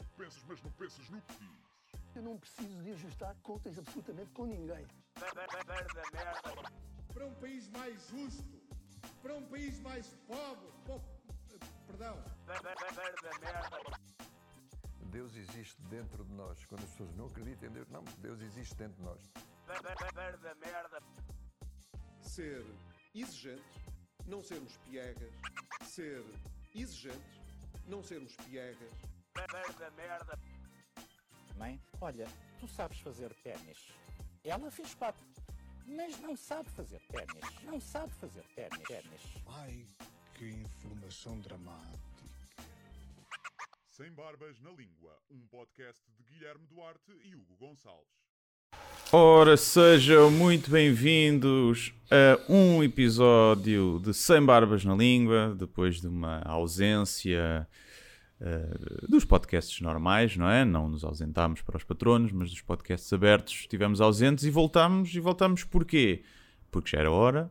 o que pensas, mas não pensas no que dizes. Eu não preciso de ajustar contas absolutamente com ninguém. para um país mais justo, para um país mais pobre, po- perdão, Deus existe dentro de nós. Quando as pessoas não acreditam em Deus, não, Deus existe dentro de nós. ser exigentes, não sermos piegas, ser exigentes, não sermos piegas, Mãe, olha, tu sabes fazer ténis. Ela fez quatro, mas não sabe fazer ténis. Não sabe fazer ténis. Ai, que informação dramática. Sem Barbas na Língua, um podcast de Guilherme Duarte e Hugo Gonçalves. Ora, sejam muito bem-vindos a um episódio de Sem Barbas na Língua, depois de uma ausência eh, dos podcasts normais, não é? Não nos ausentámos para os patronos, mas dos podcasts abertos estivemos ausentes e voltámos. E voltámos porquê? Porque já era hora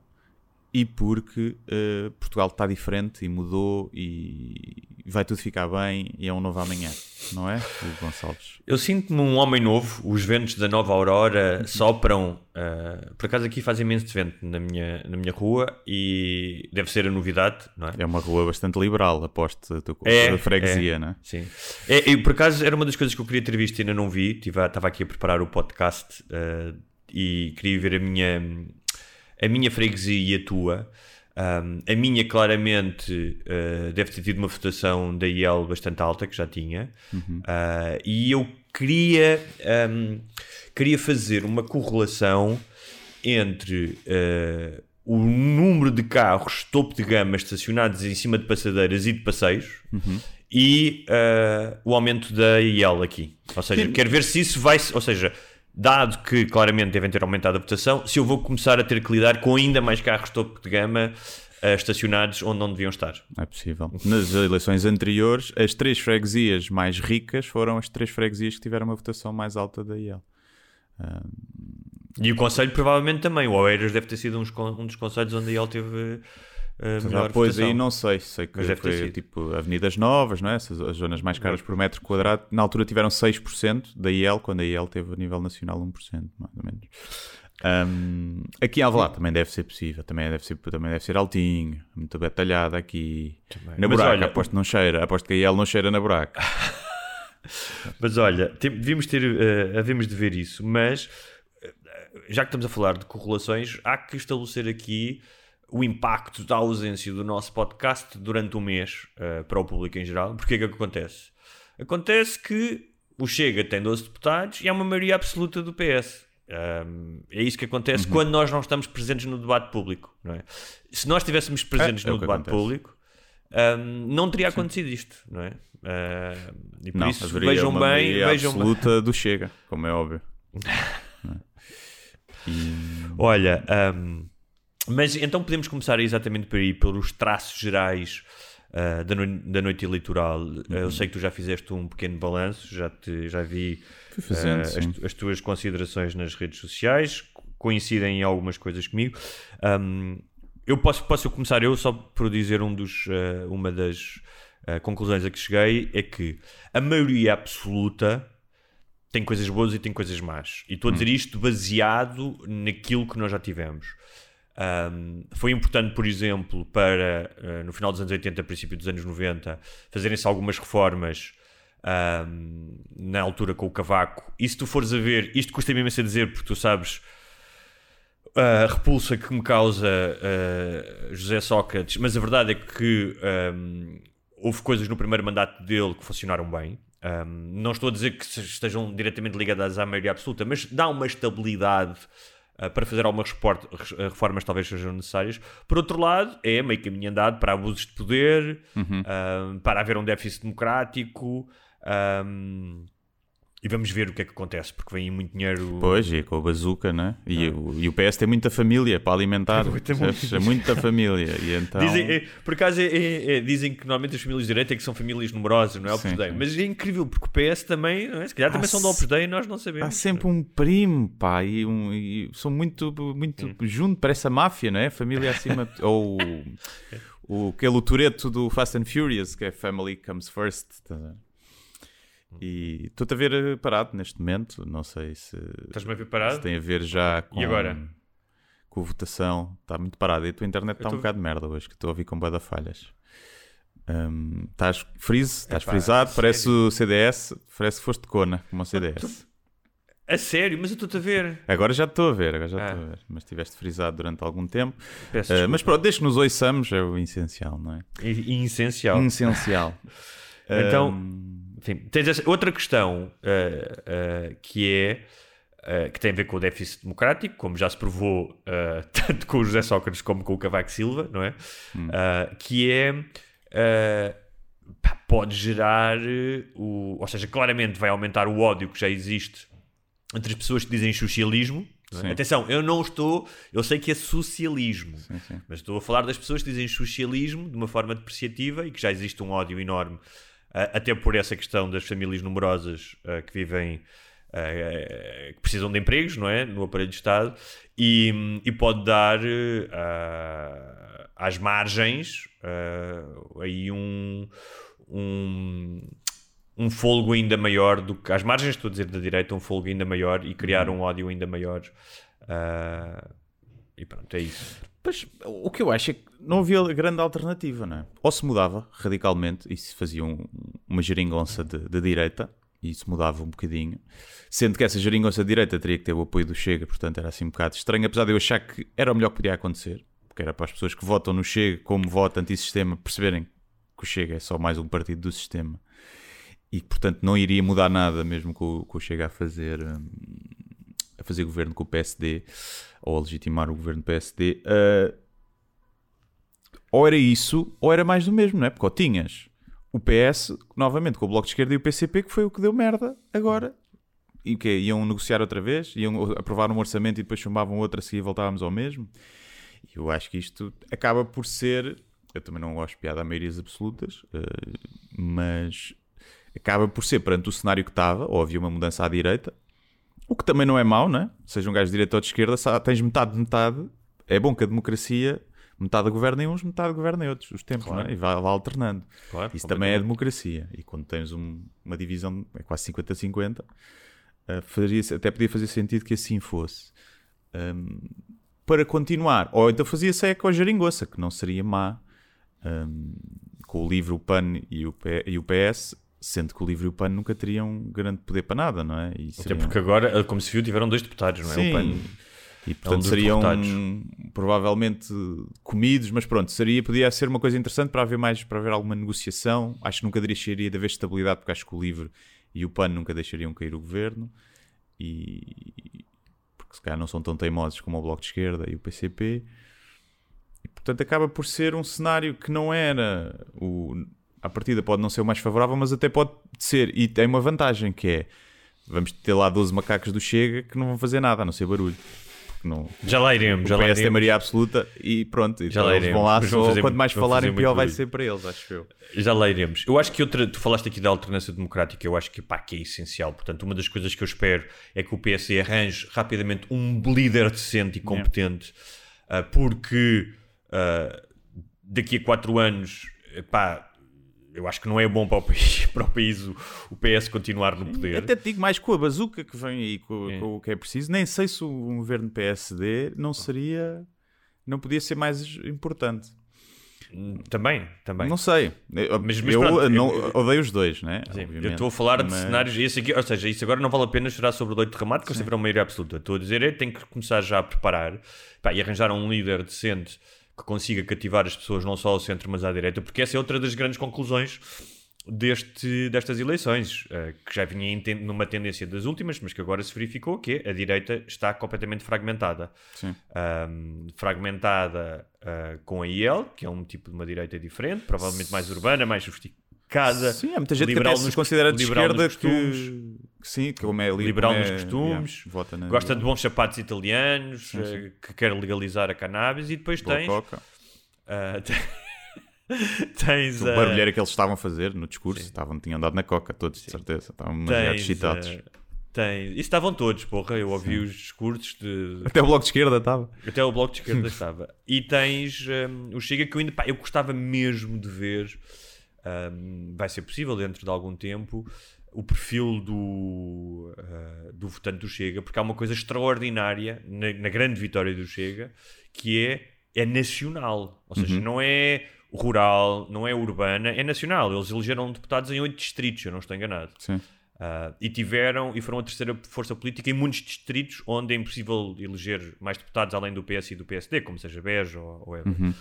e porque eh, Portugal está diferente e mudou e vai tudo ficar bem e é um novo amanhã, não é, Hugo Gonçalves? Eu sinto-me um homem novo, os ventos da nova aurora sopram. ah, por acaso aqui faz imenso vento na minha, na minha rua e deve ser a novidade, não é? É uma rua bastante liberal, aposto, a É, a freguesia, é. né? Sim. É, por acaso era uma das coisas que eu queria ter visto e ainda não vi. Estava aqui a preparar o podcast ah, e queria ver a minha, a minha freguesia e a tua. Um, a minha, claramente, ah, deve ter tido uma votação da IEL bastante alta, que já tinha. Ah, e eu queria, um, queria fazer uma correlação entre ah, o número de carros topo de gama estacionados em cima de passadeiras e de passeios e ah, o aumento da IEL aqui. Ou seja, quero ver se isso vai. Ou seja, dado que claramente devem ter aumentado a votação, se eu vou começar a ter que lidar com ainda mais carros topo de gama ah, estacionados onde não deviam estar. É possível. Nas eleições anteriores, as três freguesias mais ricas foram as três freguesias que tiveram uma votação mais alta da IEL. E o Conselho provavelmente também. O Oeiras deve ter sido uns con- um dos conselhos onde a IEL teve a melhor Pois votação. aí não sei, sei que Mas foi tipo avenidas novas, não é? Essas, as zonas mais caras por metro quadrado. Na altura tiveram 6% da IEL, quando a IEL teve a nível nacional 1%, mais ou menos. Ahm, aqui em Alvalade também deve ser possível, também deve ser, também deve ser altinho, muito batalhado aqui. Na Mas buraca, olha, aposto que não cheira, aposto que a IEL não cheira na buraca. Mas olha, devíamos ter, eh, havemos de ver isso, mas eh, já que estamos a falar de correlações, há que estabelecer aqui o impacto da ausência do nosso podcast durante o mês eh, para o público em geral. Porque é que acontece? Acontece que o Chega tem 12 deputados e há uma maioria absoluta do PS. Um, é isso que acontece quando nós não estamos presentes no debate público, não é? Se nós estivéssemos presentes É, é no debate acontece. público, um, não teria acontecido isto, não é? Uh, e por Não, isso vejam uma bem, vejam bem. absoluta do Chega, como é óbvio. É? E- Olha, hum, mas então podemos começar exatamente por aí, pelos traços gerais ah, da, noi- da noite eleitoral. Ah, Eu sei que tu já fizeste um pequeno balanço, já, te, já vi fazendo, ah, as, as tuas considerações nas redes sociais, co- coincidem em algumas coisas comigo. Hum, eu posso, posso começar eu só por dizer um dos, ah, uma das conclusões a que cheguei é que a maioria absoluta tem coisas boas e tem coisas más. E estou a dizer isto baseado naquilo que nós já tivemos. Um, foi importante, por exemplo, para uh, no final dos anos 80, princípio dos anos 90, fazerem-se algumas reformas um, na altura com o Cavaco. E se tu fores a ver, isto custa-me imenso a dizer, porque tu sabes a repulsa que me causa uh, José Sócrates, mas a verdade é que um, houve coisas no primeiro mandato dele que funcionaram bem. Não estou a dizer que estejam diretamente ligadas à maioria absoluta, mas dá uma estabilidade para fazer algumas uh, reformas talvez sejam necessárias. Por outro lado, é meio caminho andado para abusos de poder, um, para haver um déficit democrático. um, e vamos ver o que é que acontece, porque vem muito dinheiro. Pois, e com a bazuca, né? E, o, e o PS tem muita família para alimentar. Tem percebes? É muita família. E então... Dizem, é, por acaso, é- é- é- dizem que normalmente as famílias de direita é que são famílias numerosas, não é? Sim, sim. Mas é incrível, porque o PS também, não é? se calhar também Há são do Opus Dei e nós não sabemos. Há sempre um primo, pá, e, um, e são muito, muito junto, parece a máfia, não é? Família acima. ou o, aquele Toreto do Fast and Furious, que é Family Comes First. tá? E estou-te a ver eh, parado neste momento. Não sei se, Estás-me a ver parado? se tem a ver já com, E agora? com a votação. Está muito parado. E a tua internet está um tô- bocado de merda hoje, que estou a ouvir com bada falhas. Hum, Estás freeze, estás Epá, frisado, parece sério? o CDS, parece que foste cona, como o CDS. A sério, mas eu estou-te a ver. Agora já estou a ver, agora já Ah. estou a ver. Mas estiveste frisado durante algum tempo. Uh, mas pronto, desde que nos ouçamos é o essencial, não é? E- e essencial. Essencial. Então, Um, Enfim, tens essa- outra questão eh, eh, que é eh, que tem a ver com o déficit democrático, como já se provou eh, tanto com o José Sócrates como com o Cavaco Silva, não é? Eh, que é eh, pá, pode gerar o, ou seja, claramente vai aumentar o ódio que já existe entre as pessoas que dizem socialismo. é? Sim. Atenção, eu não estou, eu sei que é socialismo, sim, sim. mas estou a falar das pessoas que dizem socialismo de uma forma depreciativa e que já existe um ódio enorme, até por essa questão das famílias numerosas ah, que vivem, ah, que precisam de empregos, não é? No aparelho de Estado, e, e pode dar ah, às margens ah, aí um. um um ainda maior do que às margens, estou a dizer da direita, um folgo ainda maior e criar um ódio ainda maior. Ah, e pronto, é isso. Pois, o que eu acho é que não havia grande alternativa, não é? Ou se mudava radicalmente e se fazia um- uma geringonça de, de direita e se mudava um bocadinho, sendo que essa geringonça de direita teria que ter o apoio do Chega, portanto era assim um bocado estranho, apesar de eu achar que era o melhor que podia acontecer, porque era para as pessoas que votam no Chega, como votam antissistema, perceberem que o Chega é só mais um partido do sistema e que portanto não iria mudar nada mesmo com, o- com o Chega a fazer hum, fazer governo com o PSD ou a legitimar o governo PSD ah, ou era isso ou era mais do mesmo, não é? Porque ou tinhas o PS novamente com o Bloco de Esquerda e o PCP que foi o que deu merda agora e o quê? Iam negociar outra vez? Iam aprovar um orçamento e depois chumbavam outro a seguir e voltávamos ao mesmo? E eu acho que isto acaba por ser. Eu também não gosto de piada a maiorias absolutas, eh, mas acaba por ser perante o cenário que estava, ou havia uma mudança à direita, o que também não é mau, né? Seja um gajo de direita ou de esquerda, tens metade de metade. É bom que a democracia, metade governa em uns, metade governa em outros, os tempos, Claro. né? E vai, vai alternando. Claro, Isso também é democracia. E quando tens um- uma divisão, é quase 50-50, eh, faria- até podia fazer sentido que assim fosse. Ahm, para continuar, ou então fazia-se é com a geringonça, que não seria má, ahm, com o livro, o PAN e o, P- e o PS, sendo que o livro e o PAN nunca teriam grande poder para nada, não é? E Até seriam- porque agora, como se viu, tiveram dois deputados, não é? Sim. O PAN. E portanto dos seriam deputados. provavelmente comidos, mas pronto, seria, podia ser uma coisa interessante para haver mais, para haver alguma negociação. Acho que nunca deixaria de haver estabilidade, porque acho que o LIVRE e o PAN nunca deixariam cair o governo. E porque se calhar não são tão teimosos como o Bloco de Esquerda e o PCP. E portanto acaba por ser um cenário que não era o. A partida pode não ser o mais favorável, mas até pode ser. E tem uma vantagem que é vamos ter lá 12 macacos do Chega que não vão fazer nada, a não ser barulho. Não, Já lá iremos, o já lá PS tem iremos. maioria absoluta e pronto. Já então lá eles iremos. vão lá só, fazer- quanto mais falarem, pior vai ser para eles, acho eu. Já lá iremos. Eu acho que outra, tu falaste aqui da alternância democrática, eu acho que, pá, que é essencial. Portanto, uma das coisas que eu espero é que o PSD arranje rapidamente um líder decente e competente, ah, porque ah, daqui a quatro anos, pá, eu acho que não é bom para o país, para o, país o, o PS continuar no poder. Até te digo mais com a bazuca que vem aí, com, É. com o que é preciso. Nem sei se um governo PSD não seria. Não podia ser mais importante. Também, também. Não sei. Eu, Mas- mas eu pronto, não, eu- odeio os dois, né? Sim, eu estou a falar de Mas- cenários, e esse aqui, ou seja, isso agora não vale a pena chorar sobre o leite derramado, porque eles tiveram maioria absoluta. Estou a dizer, é tem que começar já a preparar pá, e arranjar um líder decente que consiga cativar as pessoas não só ao centro, mas à direita, porque essa é outra das grandes conclusões deste, destas eleições, eh, que já vinha em numa tendência das últimas, mas que agora se verificou que a direita está completamente fragmentada. Sim. Ahm, fragmentada ah, com a IEL, que é um tipo de uma direita diferente, provavelmente mais urbana, mais sofisticada. Sim, há muita gente que liberal se nos- considera de esquerda nos que, costumes. que sim, que como é li- liberal como nos é- costumes, yeah, vota na- gosta de bons sapatos italianos, Sim, sim. eh, que quer legalizar a cannabis, e depois boa tens. coca. te- tens. O barulheiro que eles estavam a fazer no discurso, estavam, tinham dado na coca, todos, de certeza. Estavam demasiado tens, excitados. ah, tens. Isso estavam todos, porra. Eu ouvi os discursos de. Até o bloco de esquerda estava. Até o Bloco de Esquerda estava. E tens hum, o Chega que eu ainda pá, eu gostava mesmo de ver. Hum, vai ser possível dentro de algum tempo. o perfil do, uh, do votante do Chega, porque há uma coisa extraordinária na, na grande vitória do Chega, que é, é nacional. Ou seja, Uhum. não é rural, não é urbana, é nacional. Eles elegeram deputados em oito distritos, eu não estou enganado. Sim. Uh, e tiveram e foram a terceira força política em muitos distritos onde é impossível eleger mais deputados além do PS e do PSD, como seja Beja ou, ou. Uhum.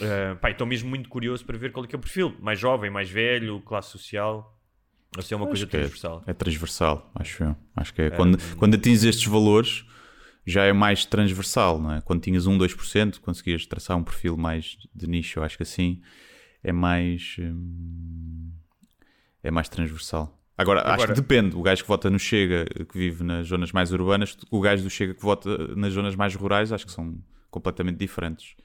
Uh, pá, estou mesmo muito curioso para ver qual é que é o perfil. Mais jovem, mais velho, classe social. Ou se é uma coisa Acho que é- transversal. É, transversal, acho eu. Acho que é. Quando, quando atinges estes valores, já é mais transversal, não é? Quando tinhas 1, 2%, conseguias traçar um perfil mais de nicho, acho que assim é mais. hum, é mais transversal. Agora, acho Agora- que depende. O gajo que vota no Chega, que vive nas zonas mais urbanas, o gajo do Chega que vota nas zonas mais rurais, acho que são completamente diferentes.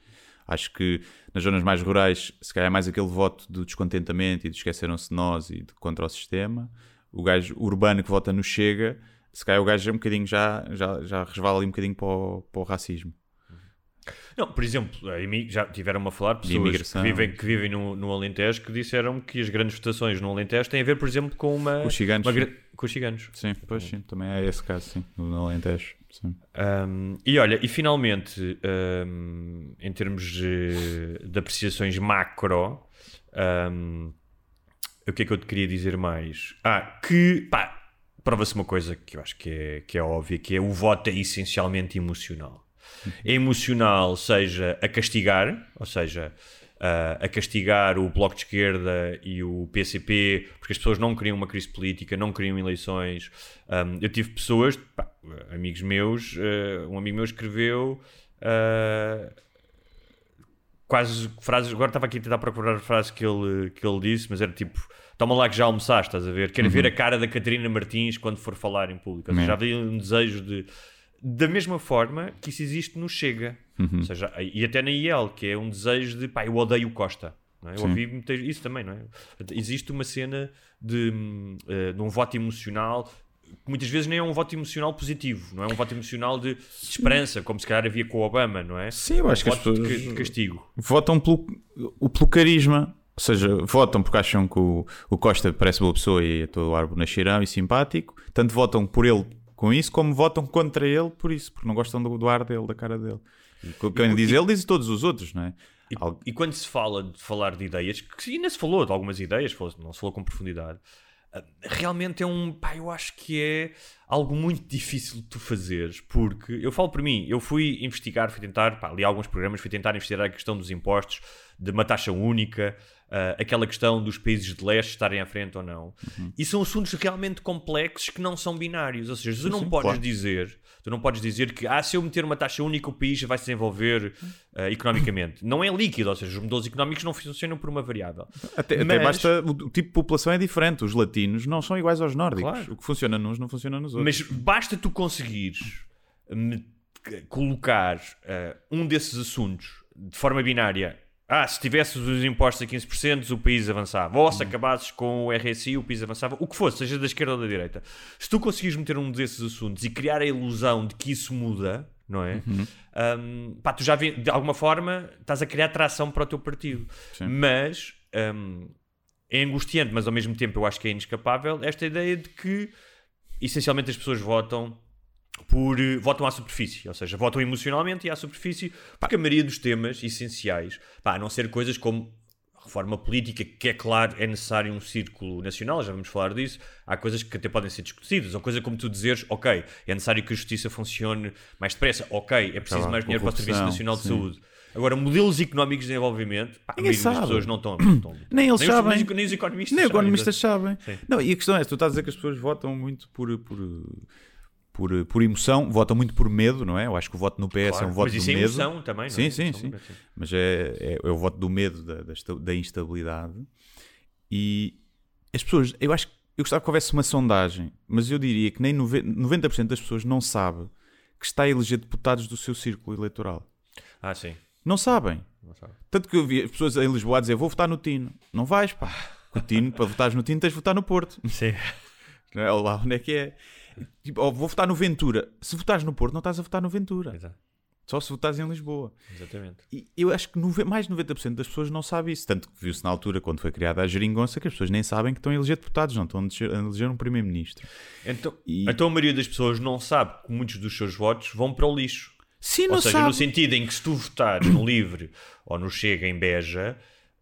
Acho que nas zonas mais rurais, se calhar é mais aquele voto do descontentamento e de esqueceram-se de nós e de contra o sistema. O gajo urbano que vota no Chega, se calhar o gajo é um bocadinho já, já, já resvala ali um bocadinho para o, para o racismo. Não, por exemplo, já tiveram a falar pessoas que vivem, que vivem no, no Alentejo que disseram que as grandes votações no Alentejo têm a ver, por exemplo, com uma. Com os ciganos. uma com os ciganos. Sim, pois sim, também é esse caso, sim, no Alentejo. Um, e olha, e finalmente, um, em termos de, de apreciações macro, um, o que é que eu te queria dizer mais? Ah, que pá, prova-se uma coisa que eu acho que é, que é óbvia, que é o voto é essencialmente emocional. É emocional, seja a castigar, ou seja, a castigar o Bloco de Esquerda e o PCP, porque as pessoas não queriam uma crise política, não queriam eleições. Um, eu tive pessoas, pá, amigos meus, ah, um amigo meu escreveu ah, quase frases. Agora estava aqui a tentar procurar a frase que ele, que ele disse, mas era tipo: Toma lá que já almoçaste, estás a ver? Quero ver a cara da Catarina Martins quando for falar em público. Ou seja, Uhum. já havia um desejo de. Da mesma forma que isso existe no Chega, Uhum. ou seja, e até na IEL, que é um desejo de pá, eu odeio o Costa. é? Eu ouvi isso também, não é? Existe uma cena de, eh, de um voto emocional que muitas vezes nem é um voto emocional positivo, não é um voto emocional de, esperança, como se calhar havia com o Obama, não é? Sim, eu acho que as pessoas- de castigo. Votam pelo, o- pelo carisma. Ou seja, votam porque acham que o, o Costa parece boa pessoa e é todo ar bonacheirão e simpático. Tanto votam por ele com isso, como votam contra ele por isso, porque não gostam do, do ar dele, da cara dele. E quem diz ele, diz todos os outros, não é? E, Algo- e quando se fala de falar de ideias, que ainda se falou de algumas ideias, não se falou com profundidade, ah, realmente é um. Pá, eu acho que é algo muito difícil de tu fazeres, porque eu falo por mim, eu fui investigar, fui tentar, pá, li alguns programas, fui tentar investigar a questão dos impostos, de uma taxa única, ah, aquela questão dos países de leste estarem à frente ou não. E são assuntos realmente complexos que não são binários, ou seja, tu não sim, podes claro. dizer, tu não podes dizer que ah, se eu meter uma taxa única o país vai se desenvolver ah, economicamente. Não é líquido, ou seja, os modelos económicos não funcionam por uma variável. Até, até Mas- basta. O, tipo de população é diferente. Os latinos não são iguais aos nórdicos. Claro. O que funciona nos não funciona nos outros. Mas basta tu conseguires colocar ah, um desses assuntos de forma binária. Ah, se tivesses os impostos a 15%, o país avançava. Ou se acabasses com o RSI, o país avançava. O que fosse, seja da esquerda ou da direita. Se tu conseguires meter um desses assuntos e criar a ilusão de que isso muda, não é? Hum, pá, tu já de alguma forma estás a criar tração para o teu partido. Sim. Mas hum, é angustiante, mas ao mesmo tempo eu acho que é inescapável esta ideia de que essencialmente as pessoas votam por eh, votam à superfície, ou seja, votam emocionalmente e à superfície, porque a maioria dos temas essenciais, pá, a não ser coisas como reforma política, que é claro, é necessário um círculo nacional, já vamos falar disso, há coisas que até podem ser discutidas, ou coisa como tu dizeres, ok, é necessário que a justiça funcione mais depressa, ok, é preciso Tá lá, mais dinheiro para o Serviço Nacional de sim. Saúde. Agora, modelos económicos de desenvolvimento, pá, Ninguém sabe. pessoas não estão, não estão Nem eles os- sabem. Nem, os- nem os economistas Nem sabem, economistas sabem. Não, e a questão é: tu estás a dizer que as pessoas votam muito por, por, por, por emoção, votam muito por medo, não é? Eu acho que o voto no PS é Claro, um voto mas isso é medo. emoção também, não sim, é? sim, sim. sim. Mas é, é, é o voto do medo, da, da, instabilidade. E as pessoas, eu acho que eu gostava que houvesse uma sondagem, mas eu diria que nem nove- 90% das pessoas não sabe que está a eleger deputados do seu círculo eleitoral. Ah, sim. Não sabem. Não sabe. Tanto que eu vi as pessoas em Lisboa dizer: Vou votar no Tino. Não vais, pá. Com O Tino, para votares no Tino, tens de votar no Porto. Sim. Não é? Ou lá onde é que é? Tipo, ou vou votar no Ventura. Se votares no Porto, não estás a votar no Ventura. Exato. Só se votares em Lisboa. Exatamente. E eu acho que mais de 90% das pessoas não sabe isso. Tanto que viu-se na altura, quando foi criada a geringonça, que as pessoas nem sabem que estão a eleger deputados, não estão a eleger- um primeiro-ministro. Então, E- então a maioria das pessoas não sabe que muitos dos seus votos vão para o lixo. Sim, Ou seja, sabe. no sentido em que se tu votares no Livre ou no Chega em Beja,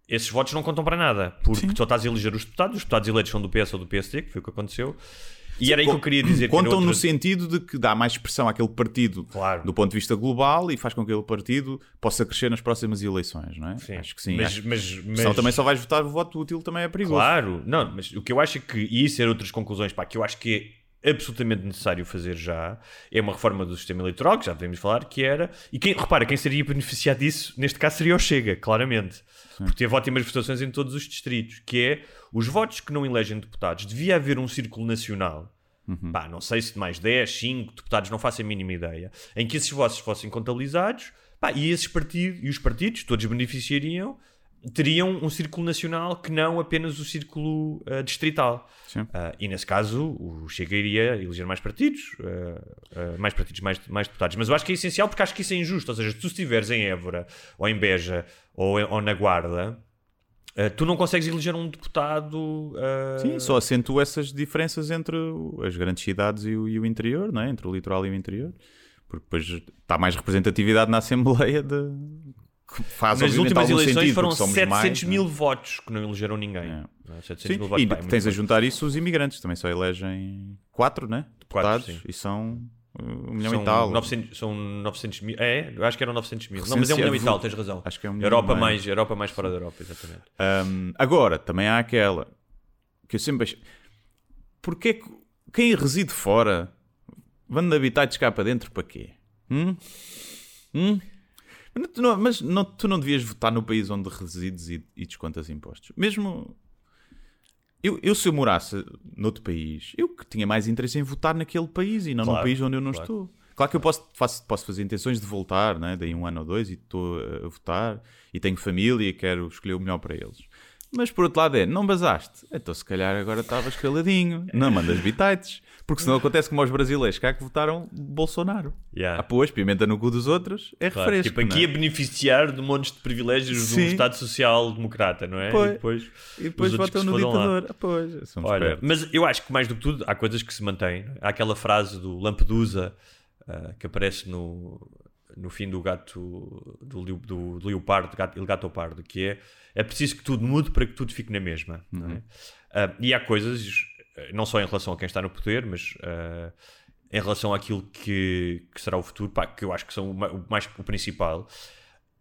esses votos não contam para nada. Porque tu estás a eleger os deputados, os deputados eleitos são do PS ou do PSD, que foi o que aconteceu. E era aí que eu queria dizer. que Contam no outra- sentido de que dá mais expressão àquele partido Claro. do ponto de vista global e faz com que aquele partido possa crescer nas próximas eleições, não é? Sim. Acho que sim. Mas, Acho- mas, Senão mas- também só vais votar o voto útil, também é perigoso. Claro, não, mas o que eu acho é que, e isso era outras conclusões, pá, que eu acho que é absolutamente necessário fazer já, é uma reforma do sistema eleitoral, que já devemos falar, que era, e quem, repara, quem seria beneficiado disso, neste caso seria o Chega, claramente, porque teve ótimas votações em todos os distritos, que é, os votos que não elegem deputados, devia haver um círculo nacional, pá, não sei se de mais 10, 5 deputados, não faço a mínima ideia, em que esses votos fossem contabilizados, pá, e esses partidos, e os partidos, todos beneficiariam, teriam um círculo nacional que não apenas o círculo ah, distrital. Ah, e nesse caso, o Chega iria eleger mais partidos, ah, mais partidos, mais, mais deputados. Mas eu acho que é essencial porque acho que isso é injusto. Ou seja, se tu estiveres em Évora, ou em Beja, ou, ou na Guarda, ah, tu não consegues eleger um deputado. ah, Sim, só acentua essas diferenças entre as grandes cidades e o, e o interior, não é? Entre o litoral e o interior. Porque depois está mais representatividade na Assembleia de... que faz Nas últimas eleições sentido, foram porque somos 700 mais, não é? mil votos que não elegeram ninguém. É. Não é? 700 Sim, mil votos, e é muito tens a juntar isso os imigrantes, também só elegem quatro, né? Quatro, Deputados, sim. e são uh, um milhão São e tal. 900, são 900 mil. É, eu acho que eram 900 mil. Não, mas é um milhão e tal, tens razão. Acho que é um milhão Europa meio. mais, Europa mais fora da Europa, exatamente. Um, agora, também há aquela que eu sempre achei. Porquê que quem reside fora vando habitats cá para dentro para quê? Hum? Hum? Mas tu não, mas não- tu não devias votar no país onde resides e, e descontas impostos. Mesmo. Eu, eu, se eu morasse noutro país, eu que tinha mais interesse em votar naquele país e não Claro, num país onde eu não claro. estou. Claro que eu posso, faço, posso fazer intenções de voltar, né? daí um ano ou dois, e estou a a votar, e tenho família e quero escolher o melhor para eles. Mas por outro lado é, não basaste. Então se calhar agora estavas caladinho, não mandas bitites, porque senão acontece como aos brasileiros cá que votaram Bolsonaro. Yeah. Ah, pois, pimenta no cu dos outros é Claro, refresco. tipo, aqui não a é? beneficiar de montes de privilégios de um Sim. Estado Social-Democrata, não é? Pois. E depois, E depois votam no ditador. Ah, pois, Olha, espertos. mas eu acho que mais do que tudo há coisas que se mantêm. Há aquela frase do Lampedusa ah, que aparece no, no fim do gato do, leo- do, do leopardo, gato, Il Gato Pardo, que é é preciso que tudo mude para que tudo fique na mesma. não é? Ah, e há coisas, eh, não só em relação a quem está no poder, mas ah, em relação àquilo que, que será o futuro, pá, que eu acho que são o mais o principal,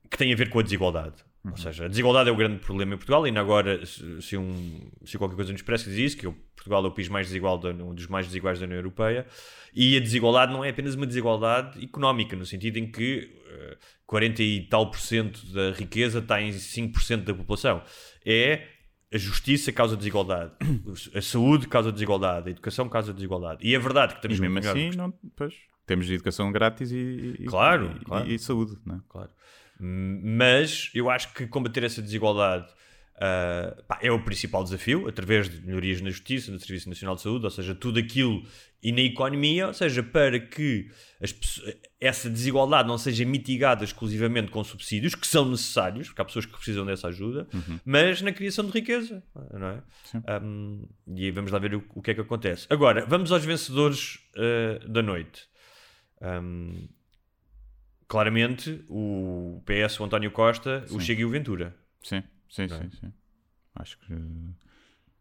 que tem a ver com a desigualdade. Ou seja, a desigualdade é o grande problema em Portugal. E ainda agora, se, um, se qualquer coisa nos parece diz isso, que Portugal é o país mais desigual, da, um dos mais desiguais da União Europeia, e a desigualdade não é apenas uma desigualdade económica, no sentido em que eh, 40 e tal por cento da riqueza está em 5% da população. É a justiça causa desigualdade, a saúde causa desigualdade, a educação causa desigualdade. E é verdade que E estamos mesmo melhor assim, não, pois, temos educação grátis e, e- Claro, e, claro. e saúde. Não é? claro. Mas eu acho que combater essa desigualdade ah, pá, é o principal desafio, através de melhorias na justiça, no Serviço Nacional de Saúde, ou seja, tudo aquilo e na economia, ou seja, para que pessoas- essa desigualdade não seja mitigada exclusivamente com subsídios, que são necessários, porque há pessoas que precisam dessa ajuda, mas na criação de riqueza, não é? Um, e vamos lá ver o, o que é que acontece. Agora, vamos aos vencedores ah, da noite. Um, claramente, o PS, o António Costa, o Sim. Chega e o Ventura. Sim, sim, é? sim, sim. Acho que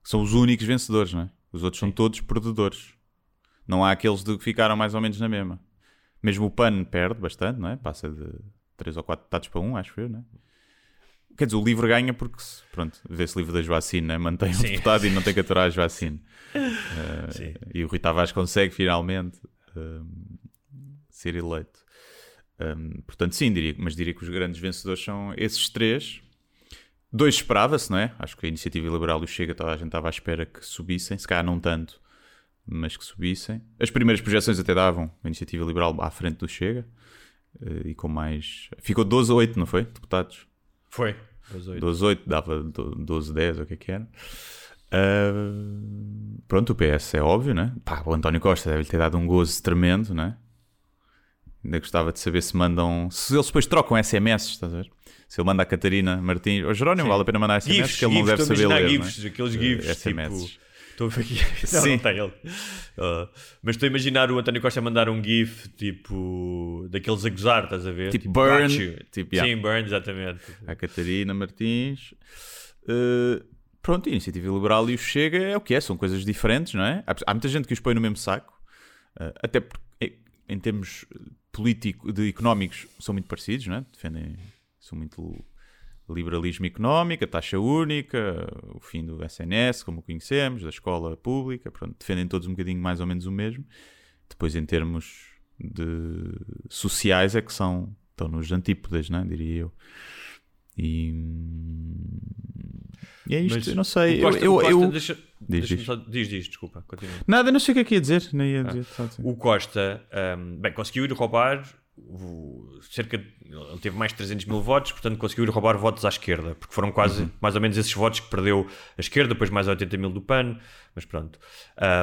são os únicos vencedores, não é? Os outros são todos perdedores. Não há aqueles de que ficaram mais ou menos na mesma. Mesmo o PAN perde bastante, não é? Passa de 3 ou 4 deputados para um, acho eu, não é? Quer dizer, o livro ganha porque, se- pronto, vê-se livro da Joacine, né? mantém o Sim. deputado e não tem que aturar a Joacine. Sim. Eh, e o Rui Tavares consegue finalmente um, ser eleito. Um, portanto, sim, diria, mas diria que os grandes vencedores são esses três. Dois esperava-se, não é? Acho que a Iniciativa Liberal e o Chega, toda a gente estava à espera que subissem, se calhar não tanto, mas que subissem. As primeiras projeções até davam a Iniciativa Liberal à frente do Chega eh, e com mais. Ficou 12 a 8, não foi? Deputados. Foi. Das oito. 12 a 8, dava do- 12 a 10, ou o que é que era. Ah, pronto, o PS é óbvio, né? Pá, o António Costa deve ter dado um gozo tremendo, né? Ainda gostava de saber se mandam. Se eles depois trocam SMS, estás a ver? Se ele manda a Catarina Martins. Ou Jerónimo, vale a pena mandar SMS, GIFs, que ele não GIFs, deve estou a saber ler. GIFs, não é? aqueles Eh, GIFs, SMS. tipo... Estou a ver aqui. Não, Sim. não tem ele. Ah, mas estou a imaginar o António Costa a mandar um GIF, tipo... Daqueles a gozar, estás a ver? Tipo burn, got you. tipo, yeah. Sim, burn, exatamente. A Catarina Martins. Eh, pronto, a Iniciativa Liberal e o Chega é o que é, são coisas diferentes, não é? Há, há muita gente que os põe no mesmo saco, eh, até porque em termos político, de económicos são muito parecidos, não é? Defendem, são muito liberalismo económico, a taxa única, o fim do SNS, como conhecemos, da escola pública, pronto, defendem todos um bocadinho mais ou menos o mesmo. Depois, em termos de sociais, é que são, estão nos antípodas, não é? diria eu. E, e é isto, Mas eu não sei. Costa- eu, eu, Costa eu- deixa- Diz, diz. só- diz, diz, desculpa, continua. Nada, não sei o que é que ia dizer. Nem ia dizer, só dizer. O Costa, hum, bem, conseguiu ir roubar o- cerca de, ele teve mais de 300 mil votos, portanto conseguiu ir roubar votos à esquerda, porque foram quase Uhum. mais ou menos esses votos que perdeu a esquerda, depois mais 80 mil do PAN, mas pronto.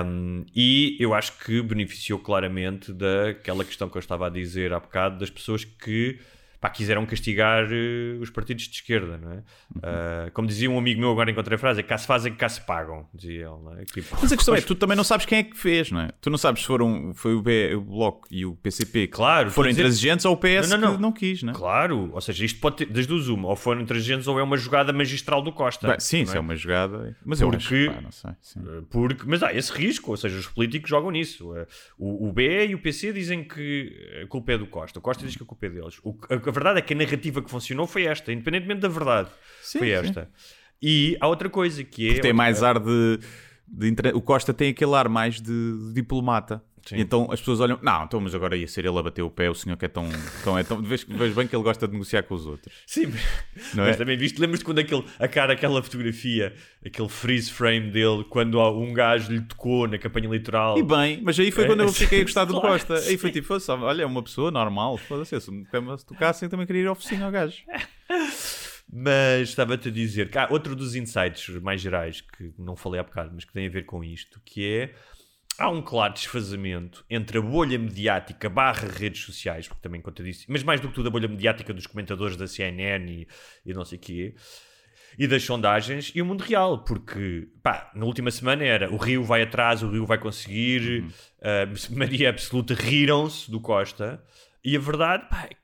Hum, e eu acho que beneficiou claramente daquela questão que eu estava a dizer há bocado, das pessoas que pá, quiseram castigar eh, os partidos de esquerda, não é? Ah, como dizia um amigo meu, agora encontrei a frase, é cá se fazem, cá se pagam, dizia ele, é? Tipo, Mas a questão é, tu também não sabes quem é que fez, não é? Tu não sabes se foram, foi o, B, o Bloco e o PCP que Claro, foram dizer- intransigentes ou o PS Não, não, não. que não quis, não é? Claro, ou seja, isto pode ter das duas uma, ou foram intransigentes ou é uma jogada magistral do Costa. Bem, sim, isso é uma jogada. Mas eu acho Porque- que, pá, não sei. sim. Uh, Porque, mas há esse risco, ou seja, os políticos jogam nisso. Uh, O, o BE e o PC dizem que a culpa é do Costa. O Costa diz que a culpa é deles. O- a verdade é que a narrativa que funcionou foi esta, independentemente da verdade. Sim, foi sim. esta. E há outra coisa que é. Tem mais ar de, de inter- O Costa tem aquele ar mais de, de diplomata. Sim. E então as pessoas olham, não, então, mas agora ia ser ele a bater o pé, o senhor que é tão. tão, é tão vês, vês bem que ele gosta de negociar com os outros. Sim, Não mas é? também viste, lembras-te quando aquele, a cara, aquela fotografia, aquele freeze frame dele, quando um gajo lhe tocou na campanha eleitoral. E bem, mas aí foi É, quando eu fiquei a gostar do claro, Costa. Aí foi tipo, "Fosse, olha, é uma pessoa normal. Foda-se, se me se tocassem, também queria ir ao focinho ao gajo. Mas estava-te a dizer que há outro dos insights mais gerais que não falei há bocado, mas que tem a ver com isto, que é há um claro desfazamento entre a bolha mediática barra redes sociais, porque também conta disso, mas mais do que tudo a bolha mediática dos comentadores da CNN e, e não sei o quê, e das sondagens e o mundo real, porque pá, na última semana era o Rio vai atrás, o Rio vai conseguir, a Maria Absoluta riram-se do Costa, e a verdade, pá, eu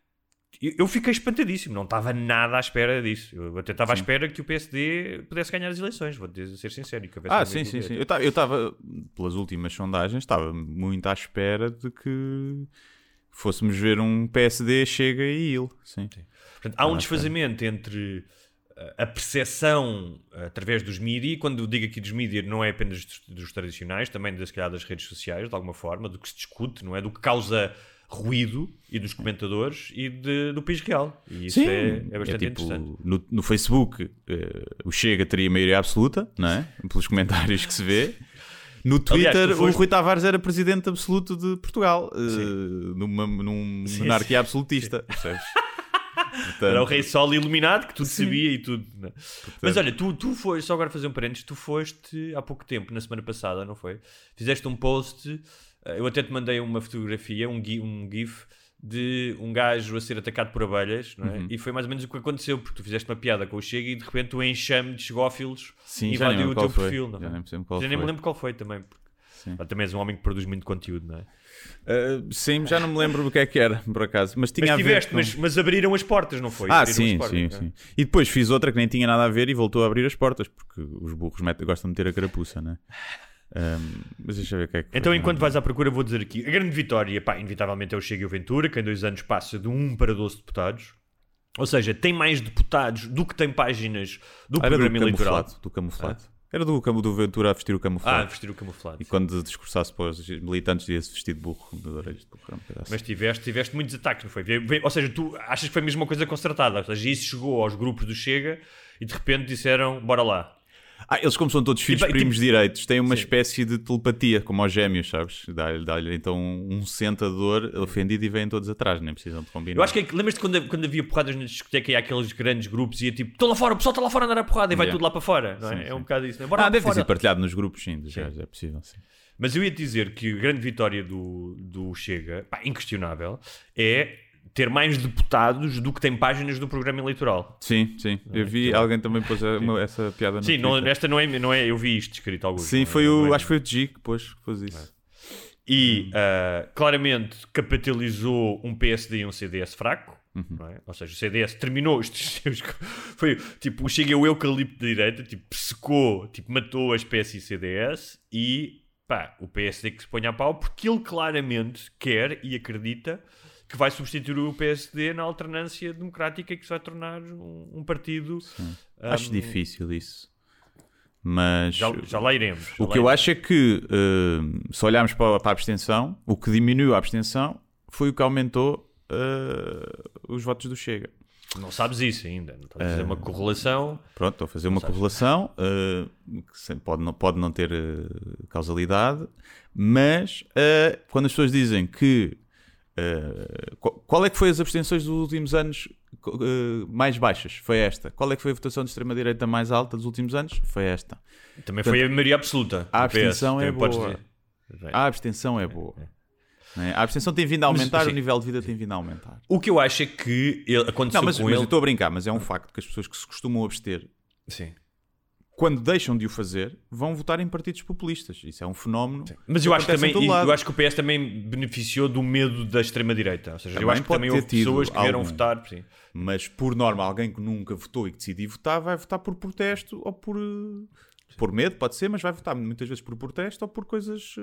eu fiquei espantadíssimo, não estava nada à espera disso. Eu até estava à espera que o PSD pudesse ganhar as eleições, vou ser sincero. Ah, sim, sim, sim. Eu ta- Eu estava, pelas últimas sondagens, estava muito à espera de que fôssemos ver um PSD chega e ele. Sim. Portanto, há um Ah, desfazamento entre uh, a percepção uh, através dos mídias, e quando eu digo aqui dos mídias, não é apenas dos, dos tradicionais, também das, calhar, das redes sociais, de alguma forma, do que se discute, não é? Do que causa ruído e dos comentadores e de- do país real. E isso Sim, é, é bastante tipo, interessante. No, no Facebook, eh, o Chega teria maioria absoluta, não é? Pelos comentários que se vê. No Twitter, Aliás, foste- o Rui Tavares era presidente absoluto de Portugal, eh, numa, num Sim, monarquia absolutista, percebes? Portanto, Era o rei sol iluminado que tudo Sim. sabia e tudo. né? Mas olha, tu, tu foste, só agora fazer um parênteses, tu foste há pouco tempo, na semana passada, não foi? Fizeste um post, eu até te mandei uma fotografia, um, gi- um GIF de um gajo a ser atacado por abelhas, não é? Uhum. E foi mais ou menos o que aconteceu, porque tu fizeste uma piada com o Chega e de repente o enxame de chegófilos Sim, já nem invadiu o teu foi. perfil, não Já é? nem lembro qual Já nem me lembro qual foi também. porque-. Ah, também és um homem que produz muito conteúdo, não é? eh, sim, já não me lembro o que é que era, por acaso. Mas tinha Mas a ver tiveste, com- mas, mas abriram as portas, não foi? Ah, Abriram sim, as portas, sim, não é? sim. E depois fiz outra que nem tinha nada a ver e voltou a abrir as portas, porque os burros metem- gostam de ter a carapuça, né? Ahm, mas deixa ver o que é que. Então, enquanto vais à procura, vou dizer aqui: a grande vitória, pá, inevitavelmente é o Chega e o Ventura, que em dois anos passa de 1 para 12 deputados. Ou seja, tem mais deputados do que tem páginas do Ah, era do programa eleitoral. camuflado, do camuflado. Era do, do Ventura a vestir o Ah, camuflado. vestir o camuflado. e quando discursasse para os militantes ia-se vestir de burro, de orelhas de burro. assim. Mas tiveste, tiveste muitos ataques, não foi? Ou seja, tu achas que foi mesmo uma coisa concertada. Ou seja, isso chegou aos grupos do Chega e de repente disseram: bora lá. Ah, eles como são todos filhos E, primos tipo- direitos, têm uma Sim. espécie de telepatia, como aos gêmeos, sabes? Dá-lhe dá-lhe, então um sentador ofendido e vêm todos atrás, nem precisam de combinar. Eu acho que é lembras-te quando, quando havia porradas na discoteca e há aqueles grandes grupos e ia tipo: estão lá fora, o pessoal está lá fora a andar a porrada e vai Yeah. tudo lá para fora. Não é? Sim, é sim. um bocado isso. Não é? Bora Ah, deve ter partilhado nos grupos, sim, gajos, é possível, sim. Mas eu ia dizer que a grande vitória do, do Chega, pá, inquestionável, é ter mais deputados do que tem páginas do programa eleitoral. Sim, sim. Eu vi, alguém também pôs a- uma- essa piada no Sim, não, esta não é, não é. Eu vi isto escrito alguns. Sim, é- foi não o, é- acho que foi o G que pôs, que pôs isso. E ah, claramente capitalizou um PSD e um CDS fraco. não é? Ou seja, o CDS terminou. isto- isto- foi tipo, Chega é o eucalipto da direita, tipo, secou, tipo, matou as PS e CDS e pá, o PSD que se põe a pau porque ele claramente quer e acredita que vai substituir o PSD na alternância democrática e que se vai tornar um, um partido. Acho difícil isso. Mas Já, já lá iremos. já o lá que eu iremos. acho é que, eh, se olharmos para, para a abstenção, o que diminuiu a abstenção foi o que aumentou eh, os votos do Chega. Não sabes isso ainda. Não estás a fazer uma correlação. Pronto, estou a fazer uma correlação eh, que pode não, pode não ter eh, causalidade, mas eh, quando as pessoas dizem que eh, qual, é que foi as abstenções dos últimos anos eh, mais baixas? Foi esta. Qual é que foi a votação de extrema-direita mais alta dos últimos anos? Foi esta. Também foi a maioria absoluta. A do PS, abstenção é boa. A abstenção é boa. Né? A abstenção tem vindo a Mas, aumentar, sim. o nível de vida tem vindo a aumentar. O que eu acho é que ele, aconteceu Não, mas, com mas eu ele. estou a brincar, mas é um facto que as pessoas que se costumam abster Sim. Quando deixam de o fazer, vão votar em partidos populistas. Isso é um fenómeno. Mas eu acho, também, eu acho que o PS também beneficiou do medo da extrema-direita. Ou seja, eu Também acho que também houve pessoas que vieram algum. votar. Sim. Mas, por norma, alguém que nunca votou e que decidiu votar vai votar por protesto ou por. Por medo, pode ser, mas vai votar muitas vezes por protesto ou por coisas eh,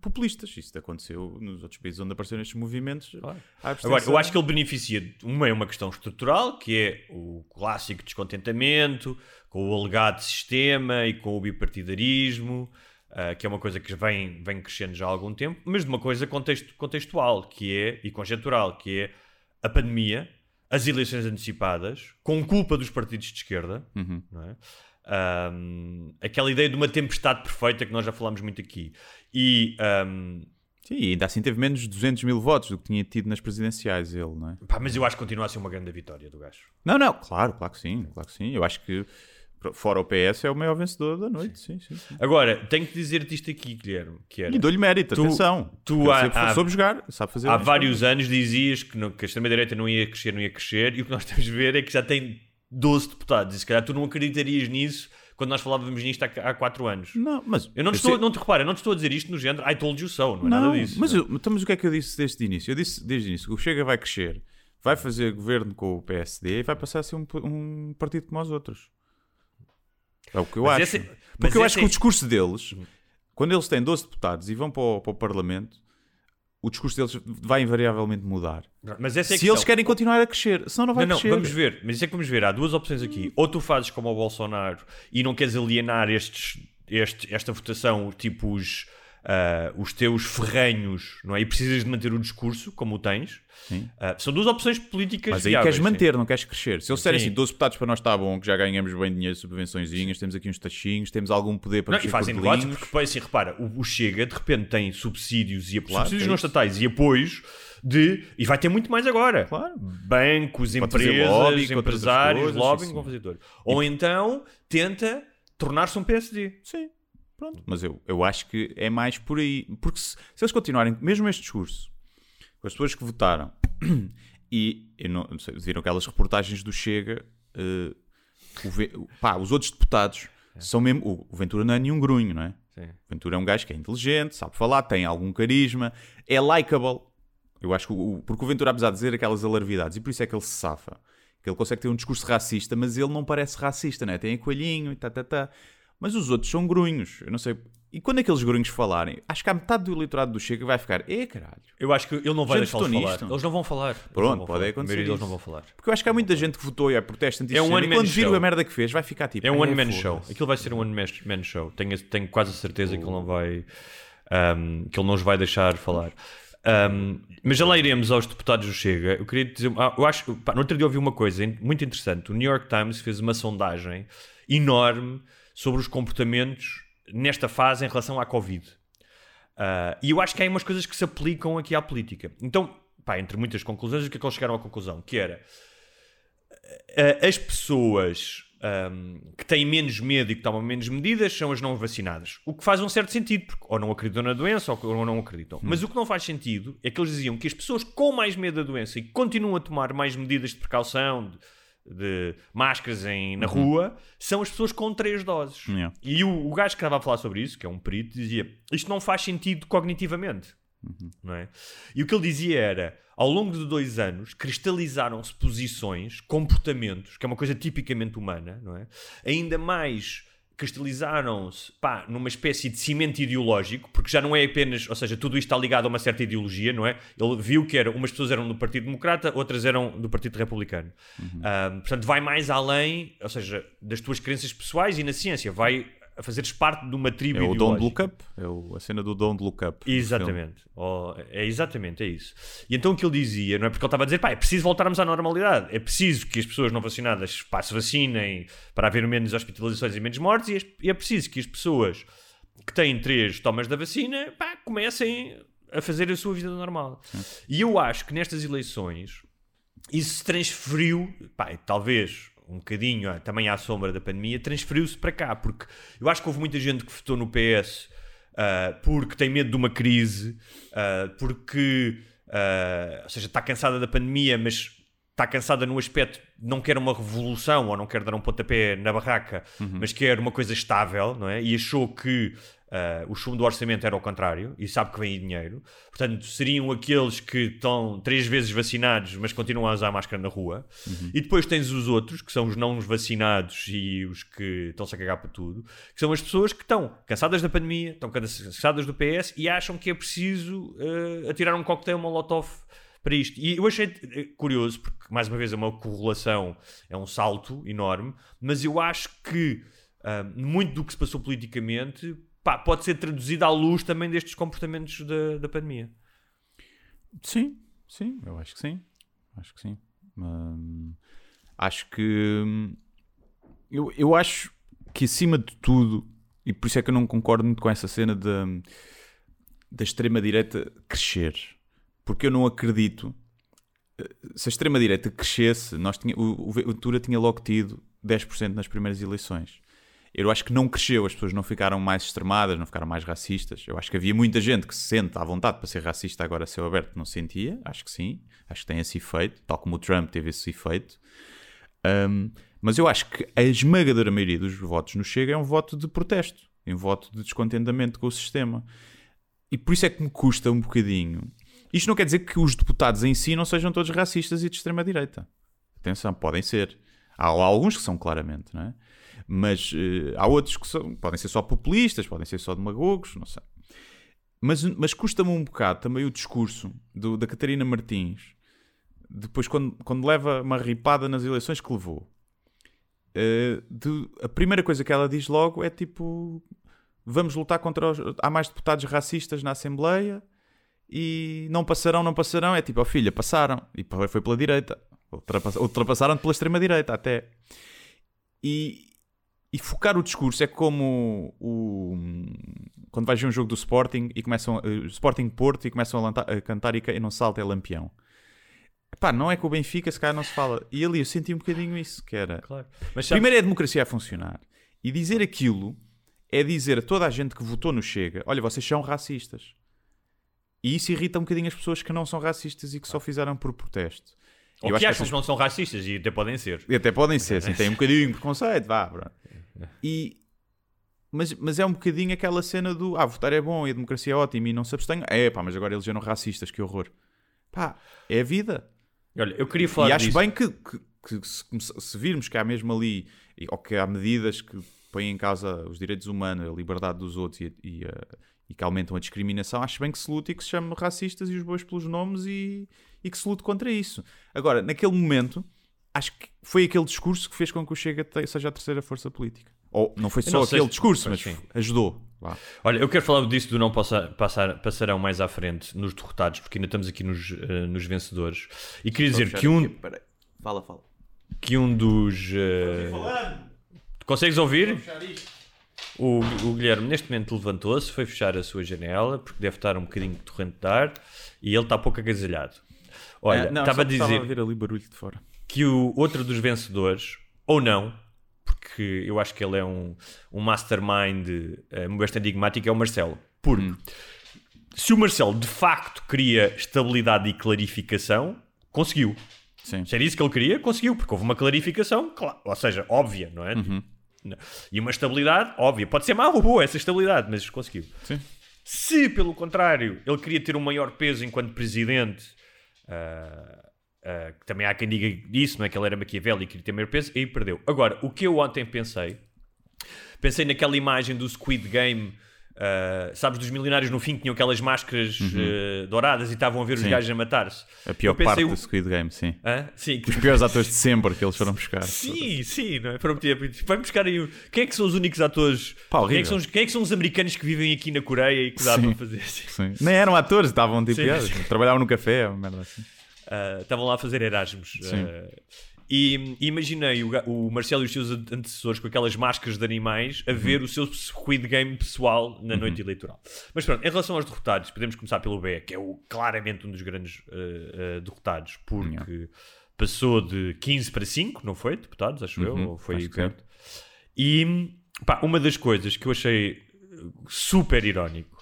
populistas. Isso aconteceu nos outros países onde apareceram estes movimentos. Claro. Agora, eu acho que ele beneficia. de- Uma é uma questão estrutural, que é o clássico descontentamento com o alegado sistema e com o bipartidarismo, ah, que é uma coisa que vem, vem crescendo já há algum tempo, mas de uma coisa contexto- contextual, que é, e conjectural, que é a pandemia, as eleições antecipadas, com culpa dos partidos de esquerda, Uhum. não é? Ahm, aquela ideia de uma tempestade perfeita que nós já falámos muito aqui. E ahm, Sim, ainda assim teve menos de 200 mil votos do que tinha tido nas presidenciais, ele, não é? pá, mas eu acho que continua a ser uma grande vitória do gajo. Não, não, claro, claro que sim, claro que sim. Eu acho que, fora o PS, é o maior vencedor da noite, sim, sim. sim. Agora, tenho que dizer-te isto aqui, Guilherme, que era... E dou-lhe mérito, Tu- atenção. tu há- sempre há- soube jogar, sabe fazer Há as vários anos dizias que, não- que a extrema-direita não ia crescer, não ia crescer, e o que nós temos de ver é que já tem 12 deputados, e se calhar tu não acreditarias nisso quando nós falávamos nisto há, há 4 anos. Não, mas Eu não te eu estou, sei- não te repara, eu não te estou a dizer isto no género I told you so, não é Não, nada disso. mas, eu, então, mas o que é que eu disse desde o início? Eu disse desde o início que o Chega vai crescer, vai fazer governo com o PSD e vai passar a ser um, um partido como os outros. É o que eu Mas acho. mas Porque eu acho é- que o discurso deles, quando eles têm 12 deputados e vão para o, para o Parlamento, o discurso deles vai invariavelmente mudar. Mas essa é Se eles querem continuar a crescer, senão não vai Não, não, crescer. vamos ver, mas isso é que vamos ver. Há duas opções aqui. Ou tu fazes como o Bolsonaro e não queres alienar estes, este- esta votação, tipo os, ah, os teus ferrenhos, não é? E precisas de manter o discurso, como o tens. Sim. Ah, são duas opções políticas Mas aí viáveis, queres sim. manter, não queres crescer. Se eles disserem Sim. assim, 12 deputados para nós está bom, que já ganhamos bem dinheiro, subvençõezinhas, temos aqui uns tachinhos, temos algum poder para Não, e fazem negócios porque, assim, repara, o, o Chega de repente tem subsídios e Claro, subsídios é não estatais e apoios de. E vai ter muito mais agora. Claro. Bancos, Pode empresas, lobby empresários, coisas, lobbying, sim, sim. vão fazer tudo. Ou então tenta tornar-se um PSD. Sim, pronto. Mas eu, eu acho que é mais por aí. Porque se, se eles continuarem, mesmo este discurso, com as pessoas que votaram, e não, não sei, viram aquelas reportagens do Chega, eh, o pá, os outros deputados são mesmo. O, o Ventura não é nenhum grunho, não é? Sim. O Ventura é um gajo que é inteligente, sabe falar, tem algum carisma, é likable. Eu acho que o, porque o Ventura, apesar de dizer aquelas alarvidades, e por isso é que ele se safa, que ele consegue ter um discurso racista, mas ele não parece racista, né? Tem coelhinho e tá, tá, tá. Mas os outros são grunhos, eu não sei. E quando aqueles grunhos falarem, acho que há metade do eleitorado do Chega vai ficar, é caralho. Eu acho que ele não vai votou falar. nisto? Eles não vão falar. Eles Pronto, vão pode falar. acontecer isso. não vão falar. Porque eu acho que há muita gente que votou e é protesto É um anti one e man quando show. a merda que fez, vai ficar tipo. É um "Eh, one man foda-se." show. Aquilo vai ser um one man- show. Tenho, tenho quase a certeza que ele não vai. ahm, que ele não os vai deixar falar. Ahm, mas já lá iremos aos deputados do Chega. Eu queria dizer. ah, eu acho. Pá, no outro dia ouvi uma coisa muito interessante. O New York Times fez uma sondagem enorme sobre os comportamentos nesta fase em relação à Covid. Ah, e eu acho que há umas coisas que se aplicam aqui à política. Então, pá, entre muitas conclusões, o que é que eles chegaram à conclusão? Que era ah, as pessoas ahm, que têm menos medo e que tomam menos medidas são as não vacinadas. O que faz um certo sentido, porque ou não acreditam na doença ou, ou não acreditam. Mas o que não faz sentido é que eles diziam que as pessoas com mais medo da doença e que continuam a tomar mais medidas de precaução, de, de máscaras em, na rua, são as pessoas com três doses. Yeah. E o, o gajo que estava a falar sobre isso, que é um perito, dizia isto não faz sentido cognitivamente. Não é? E o que ele dizia era, ao longo de dois anos, cristalizaram-se posições, comportamentos, que é uma coisa tipicamente humana, não é? Ainda mais cristalizaram-se pá, numa espécie de cimento ideológico, porque já não é apenas, ou seja, tudo isto está ligado a uma certa ideologia, não é? Ele viu que era, umas pessoas eram do Partido Democrata, outras eram do Partido Republicano. Ah, portanto, vai mais além, ou seja, das tuas crenças pessoais e na ciência, vai a fazeres parte de uma tribo É o ideológica. Don't Look Up. É o- a cena do Don't Look Up. Exatamente. Oh, é exatamente, é isso. E então o que ele dizia, não é porque ele estava a dizer, pá, é preciso voltarmos à normalidade, é preciso que as pessoas não vacinadas pá, se vacinem para haver menos hospitalizações e menos mortes, e é- e é preciso que as pessoas que têm três tomas da vacina, pá, comecem a fazer a sua vida normal. E eu acho que nestas eleições isso se transferiu, pá, talvez um bocadinho ah, também à sombra da pandemia, transferiu-se para cá, porque eu acho que houve muita gente que votou no PS ah, porque tem medo de uma crise, ah, porque, ah, ou seja, está cansada da pandemia, mas está cansada no aspecto não quer uma revolução ou não quer dar um pontapé na barraca, mas quer uma coisa estável, não é? E achou que ah, o chumbo do orçamento era ao contrário e sabe que vem aí dinheiro. Portanto, seriam aqueles que estão três vezes vacinados, mas continuam a usar máscara na rua. E depois tens os outros, que são os não vacinados e os que estão-se a cagar para tudo, que são as pessoas que estão cansadas da pandemia, estão cansadas do PS e acham que é preciso ah, atirar um coquetel molotov para isto. E eu achei eh, curioso, porque mais uma vez é uma correlação, é um salto enorme, mas eu acho que ah, muito do que se passou politicamente pá, pode ser traduzido à luz também destes comportamentos da, da pandemia. Sim, sim, eu acho que sim. Acho que sim. Hum, acho que. hum, Eu, eu acho que acima de tudo, e por isso é que eu não concordo muito com essa cena da, da extrema-direita crescer. Porque eu não acredito. eh, Se a extrema-direita crescesse, nós tinha, o, o Ventura tinha logo tido 10% nas primeiras eleições. Eu acho que não cresceu, as pessoas não ficaram mais extremadas, não ficaram mais racistas. Eu acho que havia muita gente que se sente à vontade para ser racista agora a aberto, não sentia. Acho que sim, acho que tem esse efeito, tal como o Trump teve esse efeito. Um, mas eu acho que a esmagadora maioria dos votos no Chega é um voto de protesto, um voto de descontentamento com o sistema. E por isso é que me custa um bocadinho. Isto não quer dizer que os deputados em si não sejam todos racistas e de extrema-direita. Atenção, podem ser. Há alguns que são claramente, não é? Mas eh, há outros que são, podem ser só populistas, podem ser só demagogos, não sei. Mas, mas custa-me um bocado também o discurso do- da Catarina Martins, depois quando, quando leva uma ripada nas eleições que levou. Eh, de- a primeira coisa que ela diz logo é tipo: vamos lutar contra os. Há mais deputados racistas na Assembleia e não passarão, não passarão. É tipo, ó filha, passaram. E foi pela direita. Ultrapass- Ultrapassaram pela extrema-direita até. E, e focar o discurso é como o, quando vais ver um jogo do Sporting e começam eh, Sporting Porto e começam a, lanta- a cantar e quem não salta é lampião. Pá, não é com o Benfica, se calhar não se fala. E ali eu senti um bocadinho isso, que era. Claro. Mas sabe- Primeiro é a democracia a funcionar. E dizer aquilo é dizer a toda a gente que votou no Chega: olha, vocês são racistas. E isso irrita um bocadinho as pessoas que não são racistas e que só fizeram por protesto. ou Eu que acho acham que não são racistas e até podem ser. e até podem ser, assim, tem um bocadinho de preconceito, vá, pronto. E, mas, mas é um bocadinho aquela cena do ah, votar é bom e a democracia é ótima e não se abstenham. É pá, mas agora eles eram racistas, que horror. Pá, é a vida. Olha, eu queria falar e acho disso. bem que, que- que se, se virmos que há mesmo ali, ou que há medidas que põem em causa os direitos humanos, a liberdade dos outros e, e, e que aumentam a discriminação, acho bem que se lute e que se chame racistas e os bois pelos nomes e, e que se lute contra isso. Agora, naquele momento, acho que foi aquele discurso que fez com que o Chega seja a terceira força política. Ou não foi só não aquele se- discurso, mas Sim. ajudou. Vá. Olha, eu quero falar disso do não passa- passar, passarão mais à frente nos derrotados, porque ainda estamos aqui nos, eh, nos vencedores. E queria dizer que um, Fala, fala. que um dos. Tu consegues ouvir? O, o Guilherme neste momento levantou-se, foi fechar a sua janela, porque deve estar um bocadinho de torrente de ar, e ele está pouco agasalhado. Olha, Ah, não, estava a dizer Estava a ver ali barulho de fora. que o outro dos vencedores, ou não, porque eu acho que ele é um, um mastermind uh, bastante enigmático, é o Marcelo. Porque se o Marcelo de facto queria estabilidade e clarificação, conseguiu. Sim. Se era isso que ele queria, conseguiu, porque houve uma clarificação, claro, ou seja, óbvia, não é? Uhum. E uma estabilidade, óbvia. Pode ser má ou boa essa estabilidade, mas conseguiu. Sim. Se, pelo contrário, ele queria ter um maior peso enquanto presidente, ah, ah, que também há quem diga isso, não é? Que ele era maquiavélico e queria ter maior peso, aí perdeu. Agora, o que eu ontem pensei, pensei naquela imagem do Squid Game. ah, sabes, dos milionários no fim que tinham aquelas máscaras ah, douradas e estavam a ver os Uhum. Sim. gajos a matar-se. A pior pensei parte o- do Squid Game, sim. Hã? Sim, Os piores atores de sempre que eles foram buscar. Sim, sim, não é? Foram Vai buscar aí. Quem é que são os únicos atores? Pá, quem, é que são os, quem é que são os americanos que vivem aqui na Coreia e que dá Sim. para fazer assim? Sim. Nem eram atores, estavam tipo Sim. Trabalhavam no café, uma merda assim. Uh, estavam lá a fazer Erasmus. Uh, e, e imaginei o, o Marcelo e os seus antecessores com aquelas máscaras de animais a ver Uhum. o seu Squid Game pessoal na noite eleitoral. Mas pronto, em relação aos derrotados, podemos começar pelo BE, que é o, claramente um dos grandes uh, derrotados, porque passou de 15 para 5, não foi? Deputados, acho eu, Uhum, ou foi acho que perto. E pá, uma das coisas que eu achei super irónico